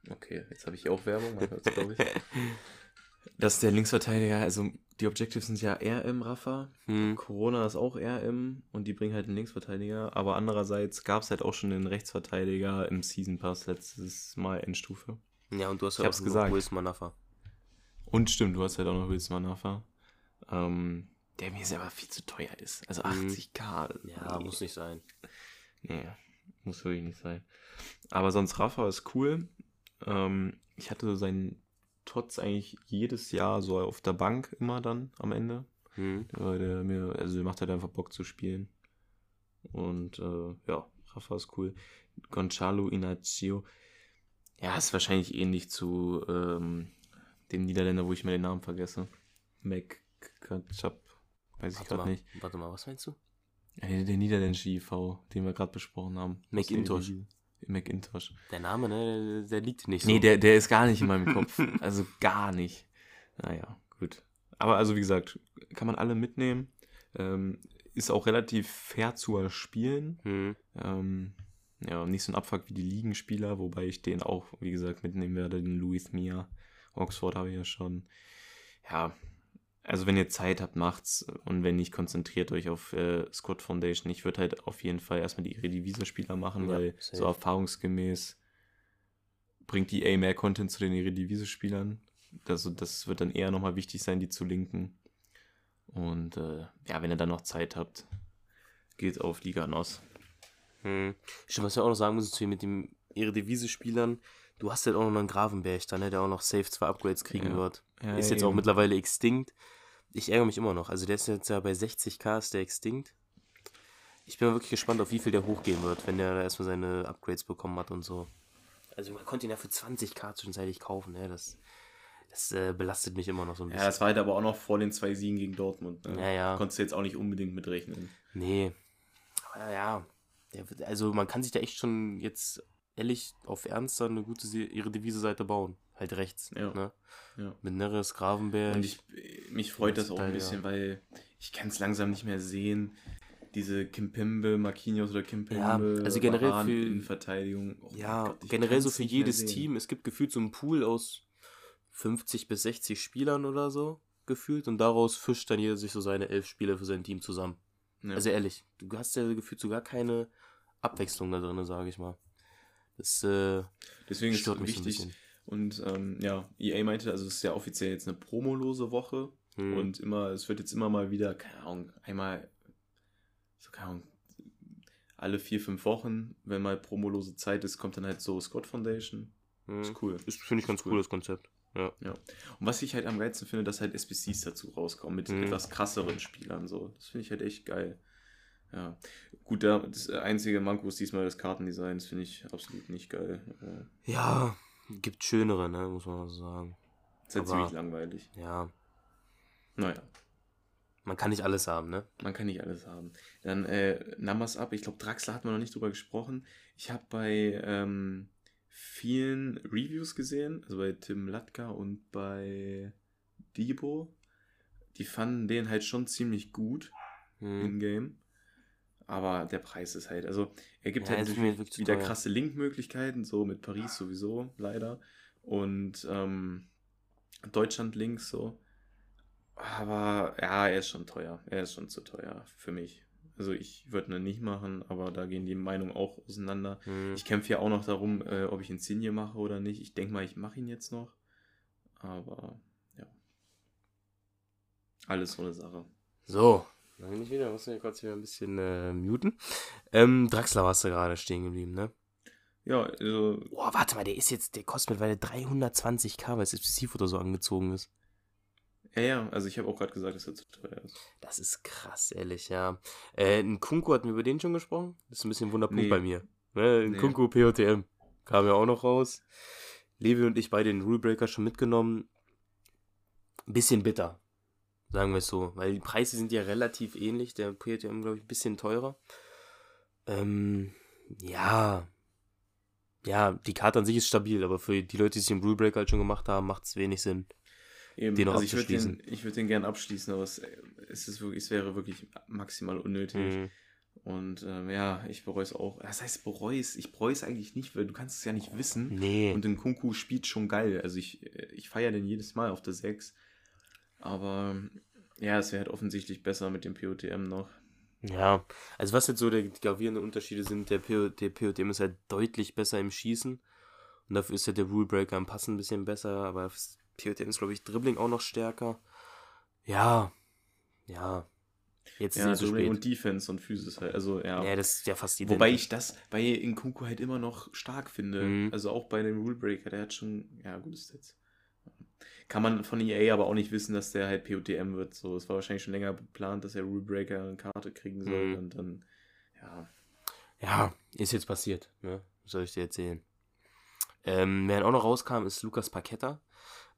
okay, jetzt habe ich auch Werbung, man hört's, glaub ich. Dass der Linksverteidiger, also die Objectives sind ja RM, Rafa. Hm. Corona ist auch RM und die bringen halt einen Linksverteidiger. Aber andererseits gab es halt auch schon den Rechtsverteidiger im Season Pass letztes Mal Endstufe. Ja, und du hast ja hab's auch gesagt. noch Wills Manafa. Und stimmt, du hast halt auch noch Wilson Manafa. Ähm, der mir selber viel zu teuer ist. Also Mhm. 80k. Ja, nee. muss nicht sein. Nee, muss wirklich nicht sein. Aber sonst Rafa ist cool. Ähm, ich hatte seinen Tots eigentlich jedes Jahr so auf der Bank immer dann am Ende. Hm. Weil der mir, also der macht halt einfach Bock zu spielen. Und äh, ja, Rafa ist cool. Gonzalo Inacio. Ja, ist wahrscheinlich ähnlich zu ähm, dem Niederländer, wo ich mir den Namen vergesse. Mac Katschap. Weiß ich gerade nicht. warte mal, was meinst du? Der, der niederländische IV, den wir gerade besprochen haben. McIntosh. McIntosh. Der Name, ne, der liegt nicht so. Nee, der, der ist gar nicht in meinem Kopf. Also gar nicht. Naja, gut. Aber also wie gesagt, kann man alle mitnehmen. Ähm, ist auch relativ fair zu erspielen. Hm. Ähm, ja, nicht so ein Abfuck wie die Ligenspieler, wobei ich den auch, wie gesagt, mitnehmen werde, den Louis Mia. Oxford habe ich ja schon. Ja, also wenn ihr Zeit habt, macht's. Und wenn nicht, konzentriert euch auf äh, Squad Foundation. Ich würde halt auf jeden Fall erstmal die Eredivisie-Spieler machen, Ja, weil safe. so erfahrungsgemäß bringt die A mehr Content zu den Eredivisie-Spielern. Also das wird dann eher nochmal wichtig sein, die zu linken. Und äh, ja, wenn ihr dann noch Zeit habt, geht auf Liga NOS. Hm. Stimmt, was wir auch noch sagen müssen zu ihm mit den Eredivisie-Spielern, du hast halt auch noch einen Gravenberg dann, ne, der auch noch safe zwei Upgrades kriegen Ja. wird. Ja, ist jetzt auch eben. mittlerweile extinct. Ich ärgere mich immer noch. Also der ist jetzt ja bei 60k ist der extinct. Ich bin mal wirklich gespannt, auf wie viel der hochgehen wird, wenn der da erstmal seine Upgrades bekommen hat und so. Also man konnte ihn ja für 20k zwischenzeitlich kaufen, ne? Das, das äh, belastet mich immer noch so ein Ja, bisschen. das war halt aber auch noch vor den zwei Siegen gegen Dortmund. Ne? Ja, ja. Konntest du jetzt auch nicht unbedingt mitrechnen. Nee. Aber ja, also man kann sich da echt schon jetzt ehrlich auf Ernst dann eine gute ihre Devise-Seite bauen. Halt rechts. Ja. Ne? Ja. Mit Neres, Gravenberg. Und ich, mich freut das auch ein bisschen, weil ich kann es langsam nicht mehr sehen. Diese Kimpembe, Marquinhos oder Kimpembe, Ja, also generell Varane für- in Verteidigung. Oh ja, Gott, generell so für jedes. Team. Es gibt gefühlt so einen Pool aus 50 bis 60 Spielern oder so. Gefühlt. Und daraus fischt dann jeder sich so seine elf Spieler für sein Team zusammen. Ja. Also ehrlich, du hast ja gefühlt so gar keine Abwechslung da drin, sage ich mal. Das äh, Deswegen ist es stört mich ein wichtig. bisschen. Und ähm, ja, EA meinte, also es ist ja offiziell jetzt eine promolose Woche. Hm. Und immer, es wird jetzt immer mal wieder, keine Ahnung, einmal, so keine Ahnung, alle vier, fünf Wochen, wenn mal promolose Zeit ist, kommt dann halt so Scott Foundation. Hm. Ist cool. Finde ich, ganz Ist cool, das Konzept. Ja. Ja. Und was ich halt am geilsten finde, dass halt SBCs dazu rauskommen mit Mhm. etwas krasseren Spielern. So. Das finde ich halt echt geil. Ja. Gut, da, das einzige Manko ist diesmal das Kartendesign. Das finde ich absolut nicht geil. Äh, Ja, gibt schönere, ne, muss man so sagen. Ist halt Aber- ziemlich langweilig. Ja, Naja, man kann nicht alles haben, ne? man kann nicht alles haben. Dann äh, Numbers Up. Ich glaube, Draxler hat man noch nicht drüber gesprochen. Ich habe bei ähm, vielen Reviews gesehen, also bei Tim Latka und bei Debo. Die fanden den halt schon ziemlich gut. Hm. in-game. Aber der Preis ist halt, also er gibt Ja, halt natürlich wieder krasse Link-Möglichkeiten, so mit Paris sowieso, leider. Und ähm, Deutschland-Links so. Aber ja, er ist schon teuer. Er ist schon zu teuer für mich. Also ich würde ihn nicht machen, aber da gehen die Meinungen auch auseinander. Hm. Ich kämpfe ja auch noch darum, äh, ob ich Insigne mache oder nicht. Ich denke mal, ich mache ihn jetzt noch. Aber ja. Alles so eine Sache. So, dann bin ich wieder, muss ich kurz wieder ein bisschen äh, muten. Ähm, Draxler warst du gerade stehen geblieben, ne? Ja, also Boah, warte mal, der ist jetzt, der kostet mittlerweile 320k, weil das SPC-Foto so angezogen ist. Ja, ja, also ich habe auch gerade gesagt, dass er zu teuer ist. Das ist krass, ehrlich, ja. Äh, ein Kunku hatten wir über den schon gesprochen? Das ist ein bisschen ein Wunderpunkt Nee. bei mir. Ne, ein Nee. Kunku POTM kam ja auch noch raus. Levi und ich beide den Rulebreaker schon mitgenommen. Ein bisschen bitter, sagen wir es so. Weil die Preise sind ja relativ ähnlich. Der POTM, glaube ich, ein bisschen teurer. Ähm, ja. Ja, die Karte an sich ist stabil, aber für die Leute, die sich im Rulebreaker halt schon gemacht haben, macht es wenig Sinn. Eben, Den noch also ich würde den, würd den gern abschließen, aber es, es, ist wirklich, es wäre wirklich maximal unnötig. Mhm. Und ähm, ja, ich bereue es auch. Das heißt, bereue es, ich bereue es eigentlich nicht, weil du kannst es ja nicht wissen. Nee. Und den Kunku spielt schon geil. Also ich, ich feiere den jedes Mal auf der 6. Aber ja, es wäre halt offensichtlich besser mit dem POTM noch. Ja, also was jetzt so der, die gravierenden Unterschiede sind, der, PO, der POTM ist halt deutlich besser im Schießen und dafür ist halt der Rulebreaker im Passen ein bisschen besser, aber POTM ist, glaube ich, Dribbling auch noch stärker. Ja, ja, jetzt ist Ja, es nicht so Dribbling und Defense und Physis halt. Also ja. ja, das ist ja fast identisch. Wobei ich das bei Nkunku halt immer noch stark finde. Mhm. Also auch bei dem Rulebreaker, der hat schon, ja, gute Stats. Kann man von EA aber auch nicht wissen, dass der halt POTM wird. So, es war wahrscheinlich schon länger geplant, dass er Rulebreaker eine Karte kriegen soll. Mhm. Und dann, ja. Ja, ist jetzt passiert, ne? Soll ich dir erzählen? Ähm, wer auch noch rauskam, ist Lukas Paqueta.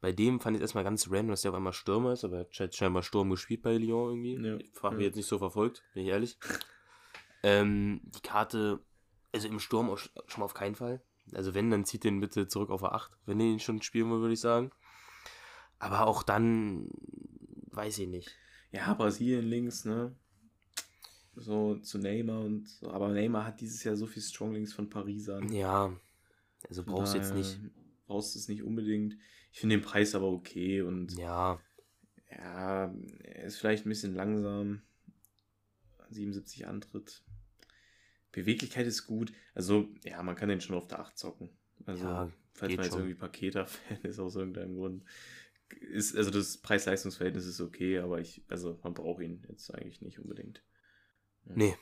Bei dem fand ich erstmal ganz random, dass der auf einmal Stürmer ist, aber er hat scheinbar Sturm gespielt bei Lyon irgendwie. Ja. Ich habe Ja. mich jetzt nicht so verfolgt, bin ich ehrlich. ähm, die Karte, also im Sturm auch sch- schon mal auf keinen Fall. Also wenn, dann zieht den bitte zurück auf A8, wenn ihr ihn schon spielen will, würde ich sagen. Aber auch dann, weiß ich nicht. Ja, Brasilien links, ne? So zu Neymar und so. Aber Neymar hat dieses Jahr so viel Stronglinks von Parisern. Ja, also brauchst jetzt daher nicht. Brauchst es nicht unbedingt. Ich finde den Preis aber okay und Ja, ja, er ist vielleicht ein bisschen langsam. 77 Antritt. Beweglichkeit ist gut. Also, ja, man kann den schon auf der 8 zocken. Also, Ja, falls man jetzt schon. irgendwie Paketer-Fan ist aus irgendeinem Grund. Ist, also das Preis-Leistungs-Verhältnis ist okay, aber ich, also man braucht ihn jetzt eigentlich nicht unbedingt. Ja. Nee,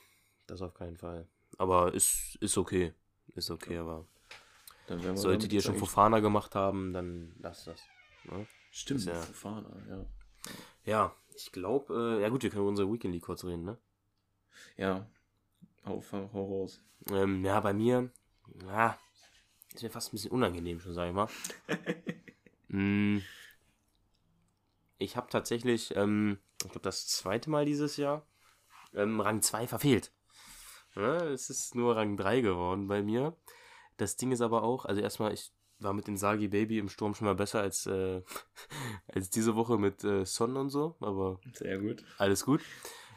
das auf keinen Fall. Aber ist, ist okay. Ist okay, aber wären wir solltet ihr schon Fofana gemacht haben, dann lasst das. Ne? Stimmt, ja- Fofana, ja. Ja, ich glaube, äh, ja gut, wir können über unsere Weekend League kurz reden, ne? Ja, hau, hau hau raus. Ähm, ja, bei mir, ja, ist mir fast ein bisschen unangenehm schon, sag ich mal. mm, ich habe tatsächlich, ähm, ich glaube, das zweite Mal dieses Jahr ähm, Rang 2 verfehlt. Ja, es ist nur Rang 3 geworden bei mir. Das Ding ist aber auch, also erstmal, ich war mit dem Sagi Baby im Sturm schon mal besser als, äh, als diese Woche mit äh, Son und so, aber Sehr gut. alles gut.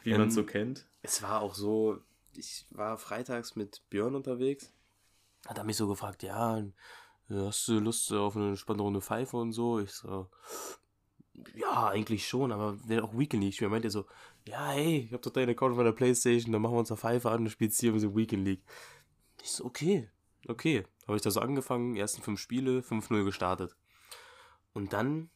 Wie man Ähm, so kennt. Es war auch so, ich war freitags mit Björn unterwegs. Hat er mich so gefragt, ja, hast du Lust auf eine spannende Runde Pfeife und so? Ich so, ja, eigentlich schon, aber will auch Weekend League spielen. Meint er so, ja, hey, ich hab doch deinen Account von der Playstation, dann machen wir uns eine Pfeife an und spielst hier bisschen Weekend League. Ich so, okay, okay. Habe ich da so angefangen, ersten fünf Spiele, 5-0 gestartet. Und dann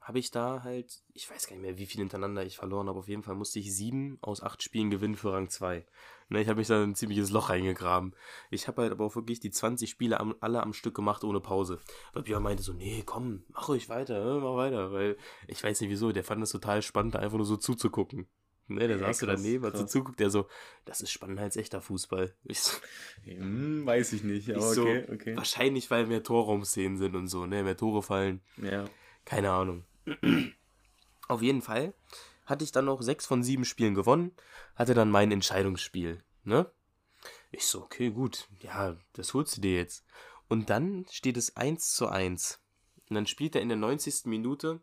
habe ich da halt, ich weiß gar nicht mehr, wie viel hintereinander ich verloren habe. Auf jeden Fall musste ich sieben aus acht Spielen gewinnen für Rang 2. Ne, ich habe mich da in ein ziemliches Loch reingegraben. Ich habe halt aber auch wirklich die 20 Spiele am, alle am Stück gemacht ohne Pause. Aber Björn meinte so, nee, komm, mach ruhig weiter, ne, mach weiter. Weil ich weiß nicht wieso, der fand es total spannend, da einfach nur so zuzugucken. Ne, der saß so daneben, hat so zuguckt, der so, das ist spannender als echter Fußball. Ich so, Hm, weiß ich nicht, aber ich so okay, okay. wahrscheinlich, weil mehr Torraumszenen sind und so, ne, mehr Tore fallen. Ja. Keine Ahnung. Auf jeden Fall hatte ich dann noch sechs von sieben Spielen gewonnen, hatte dann mein Entscheidungsspiel, ne? Ich so, okay, gut, ja, das holst du dir jetzt. Und dann steht es 1 zu 1. Und dann spielt er in der 90. Minute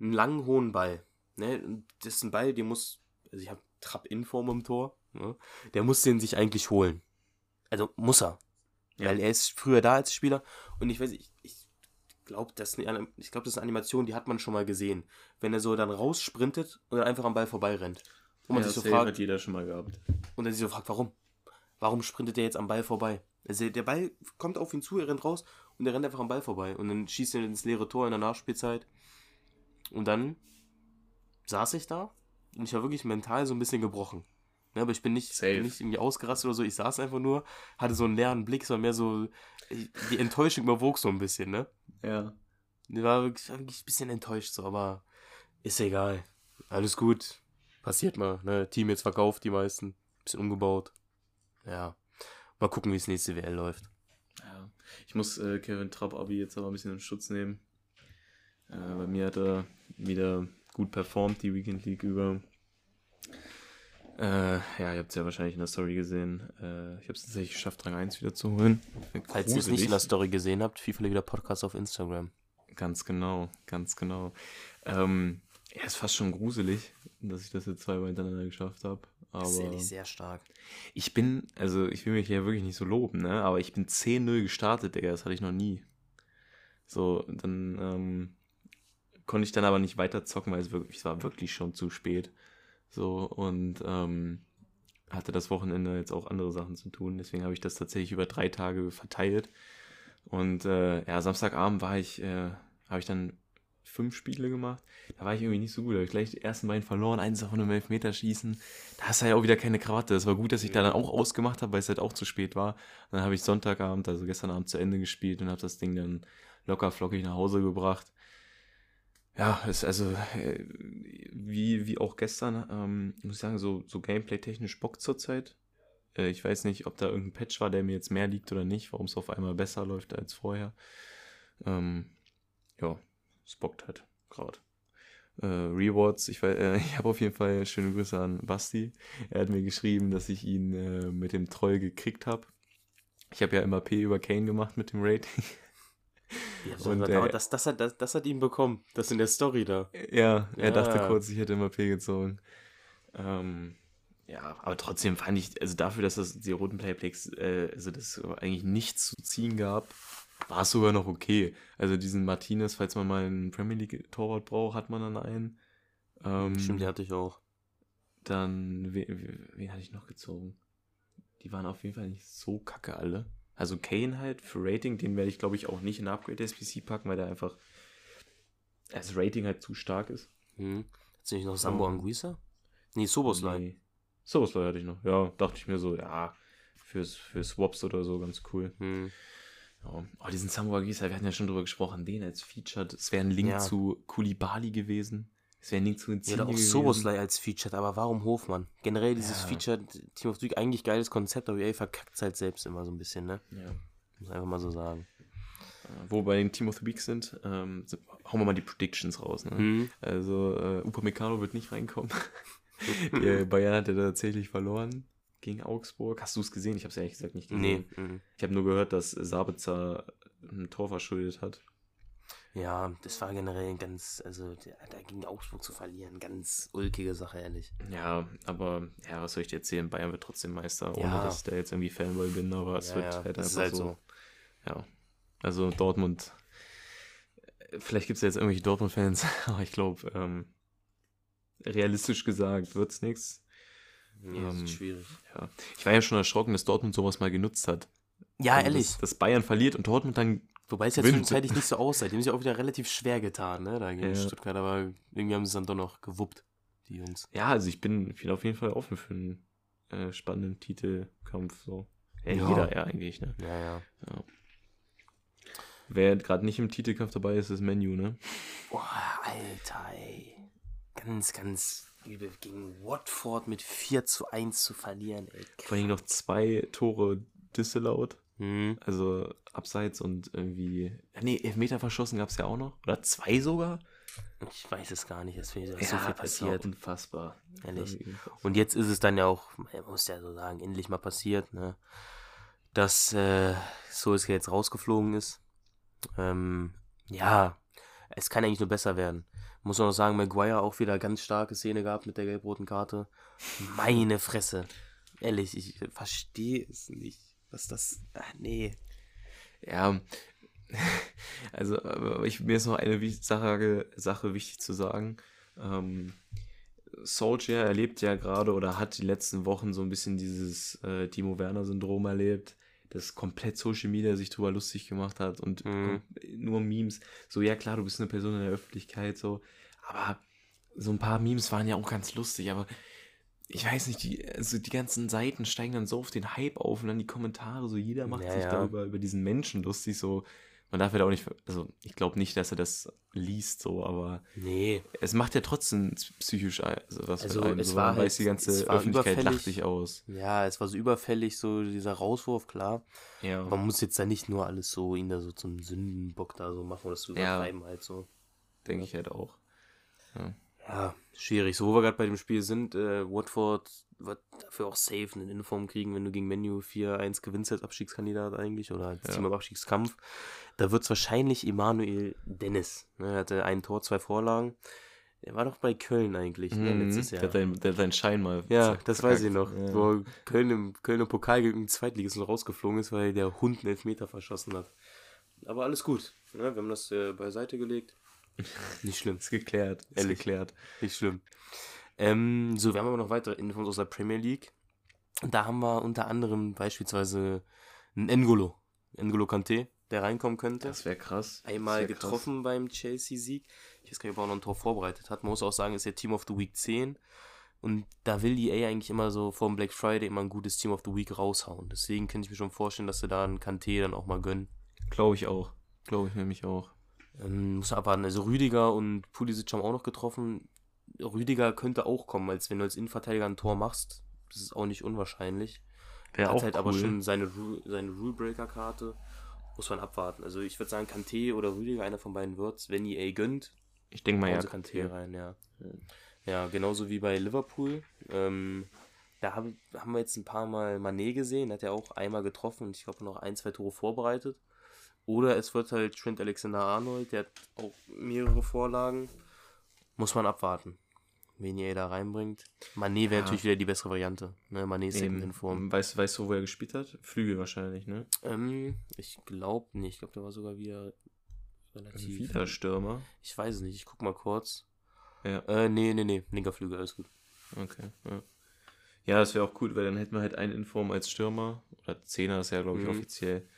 einen langen, hohen Ball. Ne? Und Das ist ein Ball, den muss, also ich habe Trap-In-Form im Tor, ne? der muss den sich eigentlich holen. Also muss er. Ja. Weil er ist früher da als Spieler und ich weiß, ich, ich glaube, das, ist eine- ich glaub, das ist eine Animation, die hat man schon mal gesehen. Wenn er so dann raussprintet und dann einfach am Ball vorbeirennt. Und man ja, sich so fragt, hat jeder schon mal gehabt. und dann sich so fragt, warum? Warum sprintet der jetzt am Ball vorbei? Also der Ball kommt auf ihn zu, er rennt raus und er rennt einfach am Ball vorbei. Und dann schießt er ins leere Tor in der Nachspielzeit. Und dann saß ich da und ich war wirklich mental so ein bisschen gebrochen. Ne, aber ich bin nicht, bin nicht irgendwie ausgerastet oder so. Ich saß einfach nur, hatte so einen leeren Blick, es war mehr so, die Enttäuschung überwog so ein bisschen, ne? Ja. Ich war wirklich, wirklich ein bisschen enttäuscht so, aber Ist egal. Alles gut. Passiert mal. Ne? Team jetzt verkauft, die meisten. Bisschen umgebaut. Ja. Mal gucken, wie es nächste WL läuft. Ja. Ich muss äh, Kevin Trapp-Abi jetzt aber ein bisschen in Schutz nehmen. Äh, bei mir hat er wieder gut performt, die Weekend League über. Äh, ja, ihr habt es ja wahrscheinlich in der Story gesehen. Äh, ich habe es tatsächlich geschafft, Rang 1 wieder zu holen. Falls ihr es nicht in der Story gesehen habt, FIFA wieder Podcast auf Instagram. Ganz genau, ganz genau. Ähm, ja, ist fast schon gruselig, dass ich das jetzt zweimal hintereinander geschafft habe. Aber Das ist ehrlich sehr stark. ich bin, also ich will mich ja wirklich nicht so loben, ne? Aber ich bin 10-0 gestartet, Digga, das hatte ich noch nie. So, dann ähm, konnte ich dann aber nicht weiter zocken, weil es wirklich, es war wirklich schon zu spät. So, und ähm, hatte das Wochenende jetzt auch andere Sachen zu tun. Deswegen habe ich das tatsächlich über drei Tage verteilt. Und äh, ja, Samstagabend war ich, äh, habe ich dann fünf Spiele gemacht. Da war ich irgendwie nicht so gut. Da habe ich gleich die ersten beiden verloren, eins davon im Elfmeterschießen. Da hast du ja auch wieder keine Krawatte. Es war gut, dass ich da dann auch ausgemacht habe, weil es halt auch zu spät war. Und dann habe ich Sonntagabend, also gestern Abend zu Ende gespielt und habe das Ding dann locker flockig nach Hause gebracht. Ja, ist also äh, wie, wie auch gestern, ähm, muss ich sagen, so, so Gameplay-technisch Bock zurzeit. Äh, ich weiß nicht, ob da irgendein Patch war, der mir jetzt mehr liegt oder nicht, warum es auf einmal besser läuft als vorher. Ähm, ja, es bockt halt gerade. Äh, Rewards, ich, äh, ich habe auf jeden Fall schöne Grüße an Basti. Er hat mir geschrieben, dass ich ihn äh, mit dem Troll gekriegt habe. Ich habe ja immer P über Kane gemacht mit dem Rating. Ja, Und, äh, das, das, hat, das, das hat ihn bekommen. Das in der Story da. Ja, er Ja. dachte kurz, ich hätte immer P gezogen. Ähm, ja, aber trotzdem fand ich, also dafür, dass das die roten Playpicks, äh, also das eigentlich nichts zu ziehen gab, war es sogar noch okay. Also diesen Martinez, falls man mal einen Premier League Torwart braucht, hat man dann einen. Ähm, Stimmt, die hatte ich auch. Dann, wen, wen hatte ich noch gezogen? Die waren auf jeden Fall nicht so kacke alle. Also Kane halt für Rating, den werde ich glaube ich auch nicht in Upgrade SPC packen, weil der einfach das Rating halt zu stark ist. Hm. Hast du nicht noch Sambo Anguissa? Nee, Soboslai. Nee. Soboslai hatte ich noch. Ja, dachte ich mir so, ja, fürs, für Swaps oder so ganz cool. Hm. Ja. Oh, diesen Samurai Gisa, wir hatten ja schon drüber gesprochen, den als Featured. Es wäre ein Link Ja. zu Kulibali gewesen. Es wäre Link zu Ja, Insigne oder auch. Soboslai als Featured, aber warum Hofmann? Generell dieses Ja. Featured Team of the Week, eigentlich geiles Konzept, aber EA verkackt es halt selbst immer so ein bisschen, ne? Ja. Muss einfach mal so sagen. Wo wir bei den Team of the Week sind, ähm, so- hauen wir mal die Predictions raus. Ne? Hm. Also, äh, Upamecano wird nicht reinkommen. Bayern hat ja tatsächlich verloren gegen Augsburg. Hast du es gesehen? Ich habe es ehrlich gesagt nicht gesehen. Nee. hm. Ich habe nur gehört, dass Sabitzer ein Tor verschuldet hat. Ja, das war generell ganz, also da gegen Augsburg zu verlieren, ganz ulkige Sache, ehrlich. Ja, aber ja, was soll ich dir erzählen? Bayern wird trotzdem Meister, ohne Ja. dass ich da jetzt irgendwie Fanboy bin, aber es Ja, wird ja, halt einfach halt so. so. Ja. Also Dortmund. Vielleicht gibt es ja jetzt irgendwelche Dortmund-Fans, aber ich glaube, ähm, realistisch gesagt wird es nichts. Nee, Ähm, ist schwierig. Ja. Ich war ja schon erschrocken, dass Dortmund sowas mal genutzt hat. Ja, Also, ehrlich. Dass, dass Bayern verliert und Dortmund dann. Wobei es ja Wind. zwischenzeitlich nicht so aussah. Die haben sich auch wieder relativ schwer getan, ne, da gegen Ja. Stuttgart, aber irgendwie haben sie es dann doch noch gewuppt, die Jungs. Ja, also ich bin, bin auf jeden Fall offen für einen äh, spannenden Titelkampf. So. Ja, Ja. jeder ja eigentlich, ne? Ja, ja. Wer gerade nicht im Titelkampf dabei ist, ist Menu, ne? Boah, Alter, ey. Ganz, ganz übel gegen Watford mit 4 zu 1 zu verlieren, ey. Vor allem noch zwei Tore disallowed. Hm. Also abseits und irgendwie. Ja, nee, Elfmeter verschossen gab es ja auch noch. Oder zwei sogar. Ich weiß es gar nicht, es ist so viel passiert. unfassbar. Ehrlich. Und jetzt ist es dann ja auch, man muss ja so sagen, endlich mal passiert, ne? Dass äh, Solskjaer jetzt rausgeflogen ist. Ähm, ja, es kann eigentlich nur besser werden. Muss man auch sagen, Maguire auch wieder ganz starke Szene gehabt mit der gelb-roten Karte. Meine Fresse. Ehrlich, ich verstehe es nicht. Was das. Ach, nee. Ja, also aber ich, mir ist noch eine Sache, Sache wichtig zu sagen. Ähm, Solskjaer erlebt ja gerade oder hat die letzten Wochen so ein bisschen dieses äh, Timo Werner-Syndrom erlebt, das komplett Social Media sich drüber lustig gemacht hat und Mhm. nur Memes. So, ja klar, du bist eine Person in der Öffentlichkeit, so, aber so ein paar Memes waren ja auch ganz lustig, aber ich weiß nicht, die, also die ganzen Seiten steigen dann so auf den Hype auf und dann die Kommentare, so jeder macht Ja, sich ja. darüber über diesen Menschen lustig, so, man darf ja auch nicht, also ich glaube nicht, dass er das liest so, aber Nee, es macht ja trotzdem psychisch also was Also, es so, war halt- weiß, die ganze Öffentlichkeit lacht sich aus. ja, es war so überfällig, so dieser Rauswurf, klar. Ja. Man muss jetzt da nicht nur alles so, ihn da so zum Sündenbock da so machen oder das zu Ja. übertreiben halt so. denke ich halt auch. Ja, schwierig. So, wo wir gerade bei dem Spiel sind, äh, Watford wird dafür auch safe einen Inform kriegen, wenn du gegen Menu 4-1 gewinnst als Abstiegskandidat eigentlich oder als Ja. Team im Abstiegskampf. Da wird es wahrscheinlich Emanuel Dennis. Ne, er hatte ein Tor, zwei Vorlagen. Er war doch bei Köln eigentlich, ne, Mhm. letztes Der Jahr. hat seinen, der hat seinen Schein mal. Ja, das weiß ich noch. Ja. Wo Köln im, Köln im Pokal gegen den Zweitligisten rausgeflogen ist, weil der Hund einen Elfmeter verschossen hat. Aber alles gut. Ne? Wir haben das äh, beiseite gelegt. Nicht schlimm. Ist geklärt. Ist Ehrlich. geklärt. Nicht schlimm. Ähm, so, wir haben aber noch weitere Infos aus der Premier League. Da haben wir unter anderem beispielsweise einen N'Golo. N'Golo Kante, der reinkommen könnte. Das wäre krass. Einmal wär krass. getroffen beim Chelsea-Sieg. Ich weiß gar nicht, ob er auch noch ein Tor vorbereitet hat. Man muss auch sagen, ist der Team of the Week 10. Und da will EA eigentlich immer so vor dem Black Friday immer ein gutes Team of the Week raushauen. Deswegen könnte ich mir schon vorstellen, dass sie da einen Kante dann auch mal gönnen. Glaube ich auch. Glaube ich nämlich auch. Ähm, muss man abwarten. Also Rüdiger und Pulisic haben auch noch getroffen. Rüdiger könnte auch kommen, als wenn du als Innenverteidiger ein Tor machst. Das ist auch nicht unwahrscheinlich. Wäre Hat auch halt cool. aber schon seine, Ru- seine Rulebreaker-Karte. Muss man abwarten. Also ich würde sagen, Kanté oder Rüdiger, einer von beiden wird's. Wenn EA gönnt, Ich denke mal, ja. Kanté rein, ja. Ja, genauso wie bei Liverpool. Ähm, da hab, haben wir jetzt ein paar Mal Manet gesehen. Hat er auch einmal getroffen und ich glaube noch ein, zwei Tore vorbereitet. Oder es wird halt Trent Alexander-Arnold, der hat auch mehrere Vorlagen. Muss man abwarten, wen ihr da reinbringt. Manet wäre Ja. natürlich wieder die bessere Variante. Ne? Manet ist Eben. in Form. Weißt, weißt du, wo er gespielt hat? Flügel wahrscheinlich, ne? Ähm, ich glaube nicht. Ich glaube, der war sogar wieder relativ. Wieder Stürmer. Ich weiß es nicht. Ich guck mal kurz. Ja, Äh, nee, nee, nee. Linker Flügel, alles gut. okay. Ja, ja das wäre auch cool, weil dann hätten wir halt einen Inform als Stürmer. Oder Zehner ist ja, glaube ich, Mhm. offiziell.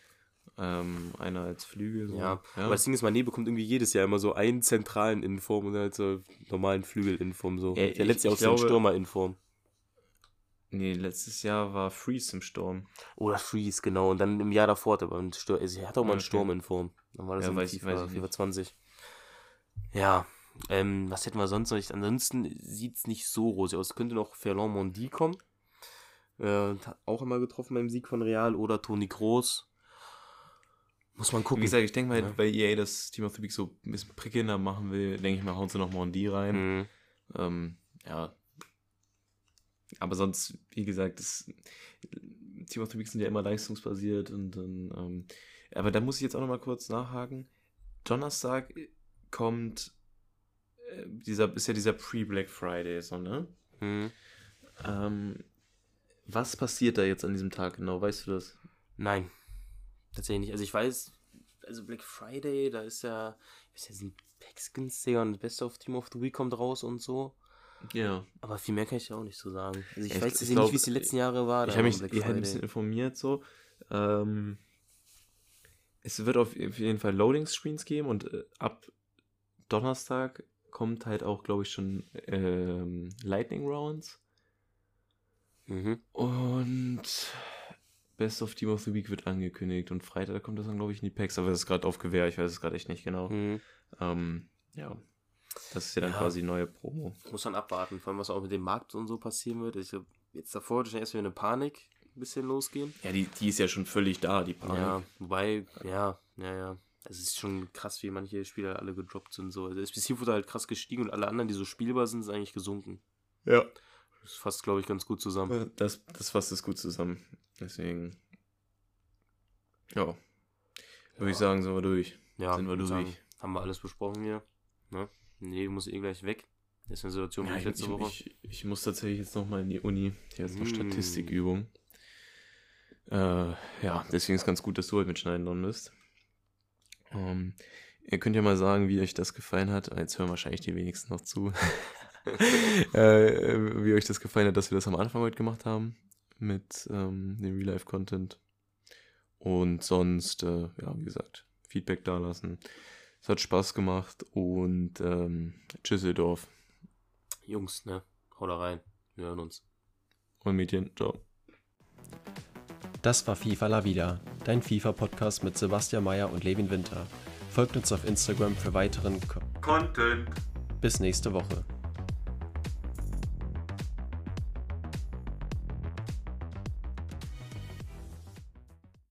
Ähm, einer als Flügel. So. Ja, aber das Ding ist, Mané bekommt irgendwie jedes Jahr immer so einen zentralen Inform und halt so normalen Flügel-Inform. So. Ja, der letztes Jahr auch so einen glaube- Stürmer-Inform. Nee, letztes Jahr war Freeze im Sturm. Oder Freeze, genau. Und dann im Jahr davor hat er einen Sturm. Also er hat auch mal einen Okay. Sturm in Form. Dann war das Ja, weiß ich- FIFA, weiß FIFA nicht. 20. Ja, ähm, was hätten wir sonst noch? nicht? Ansonsten sieht es nicht so rosig aus. Könnte noch Ferland Mondi kommen. Äh, auch immer getroffen beim Sieg von Real. Oder Toni Kroos. Muss man Wie gucken. gesagt, ich denke mal, Ja. weil EA das Team of the Week so ein bisschen prickelnder machen will, denke ich mal, hauen sie noch Mondi rein. Mhm. Ähm, ja. Aber sonst, wie gesagt, das Team of the Week sind ja immer leistungsbasiert und dann, ähm, aber da muss ich jetzt auch noch mal kurz nachhaken. Donnerstag kommt äh, dieser, ist ja dieser Pre-Black Friday, so, ne? Mhm. Ähm, was passiert da jetzt an diesem Tag genau? Weißt du das? Nein, tatsächlich nicht. Also ich weiß, also Black Friday, da ist ja, ist ja sind Packs günstiger und Best of Team of the Week kommt raus und so. Ja. Aber viel mehr kann ich ja auch nicht so sagen. Also ich Ja, ich- weiß ich glaub, nicht, wie es die letzten Jahre war. Ich habe mich ich ein bisschen informiert so. Ähm, es wird auf jeden Fall Loading-Screens geben und äh, ab Donnerstag kommt halt auch, glaube ich, schon ähm, Lightning Rounds. Mhm. Und Best of Team of the Week wird angekündigt und Freitag kommt das dann, glaube ich, in die Packs, aber das ist gerade auf Gewehr, ich weiß es gerade echt nicht genau. Mhm. Ähm, ja, das ist ja dann Ja. quasi neue Promo. Muss man abwarten, vor allem was auch mit dem Markt und so passieren wird. Ich glaube, jetzt davor wird schon erst wieder eine Panik ein bisschen losgehen. Ja, die, die ist ja schon völlig da, die Panik. Ja, wobei, ja, ja, ja. Es ist schon krass, wie manche Spieler alle gedroppt sind. So. Also SPC wurde halt krass gestiegen und alle anderen, die so spielbar sind, sind eigentlich gesunken. ja. Das fasst, glaube ich, ganz gut zusammen. Das, das fasst es gut zusammen. Deswegen. Ja. Würde ich sagen, sind wir durch. Ja, sind wir durch. sagen, haben wir alles besprochen hier. Ne? Nee, muss eh gleich weg. Das ist eine Situation wie Ja, ich letzte ich, Woche. ich, ich muss tatsächlich jetzt nochmal in die Uni. Hier ist noch Mm. Statistikübung. Äh, ja, deswegen ist ganz gut, dass du heute mitschneiden dran bist. Ähm, ihr könnt ja mal sagen, wie euch das gefallen hat. Jetzt hören wahrscheinlich die wenigsten noch zu. äh, wie euch das gefallen hat, dass wir das am Anfang heute gemacht haben. Mit ähm, dem Real-Life-Content. Und sonst, äh, ja, wie gesagt, Feedback dalassen. Es hat Spaß gemacht und ähm, Tschüsseldorf Jungs, ne? Hau da rein. Wir hören uns. und Mädchen. Ciao. Das war FIFA La Vida. dein FIFA-Podcast mit Sebastian Mayer und Levin Winter. Folgt uns auf Instagram für weiteren Co Content. Bis nächste Woche.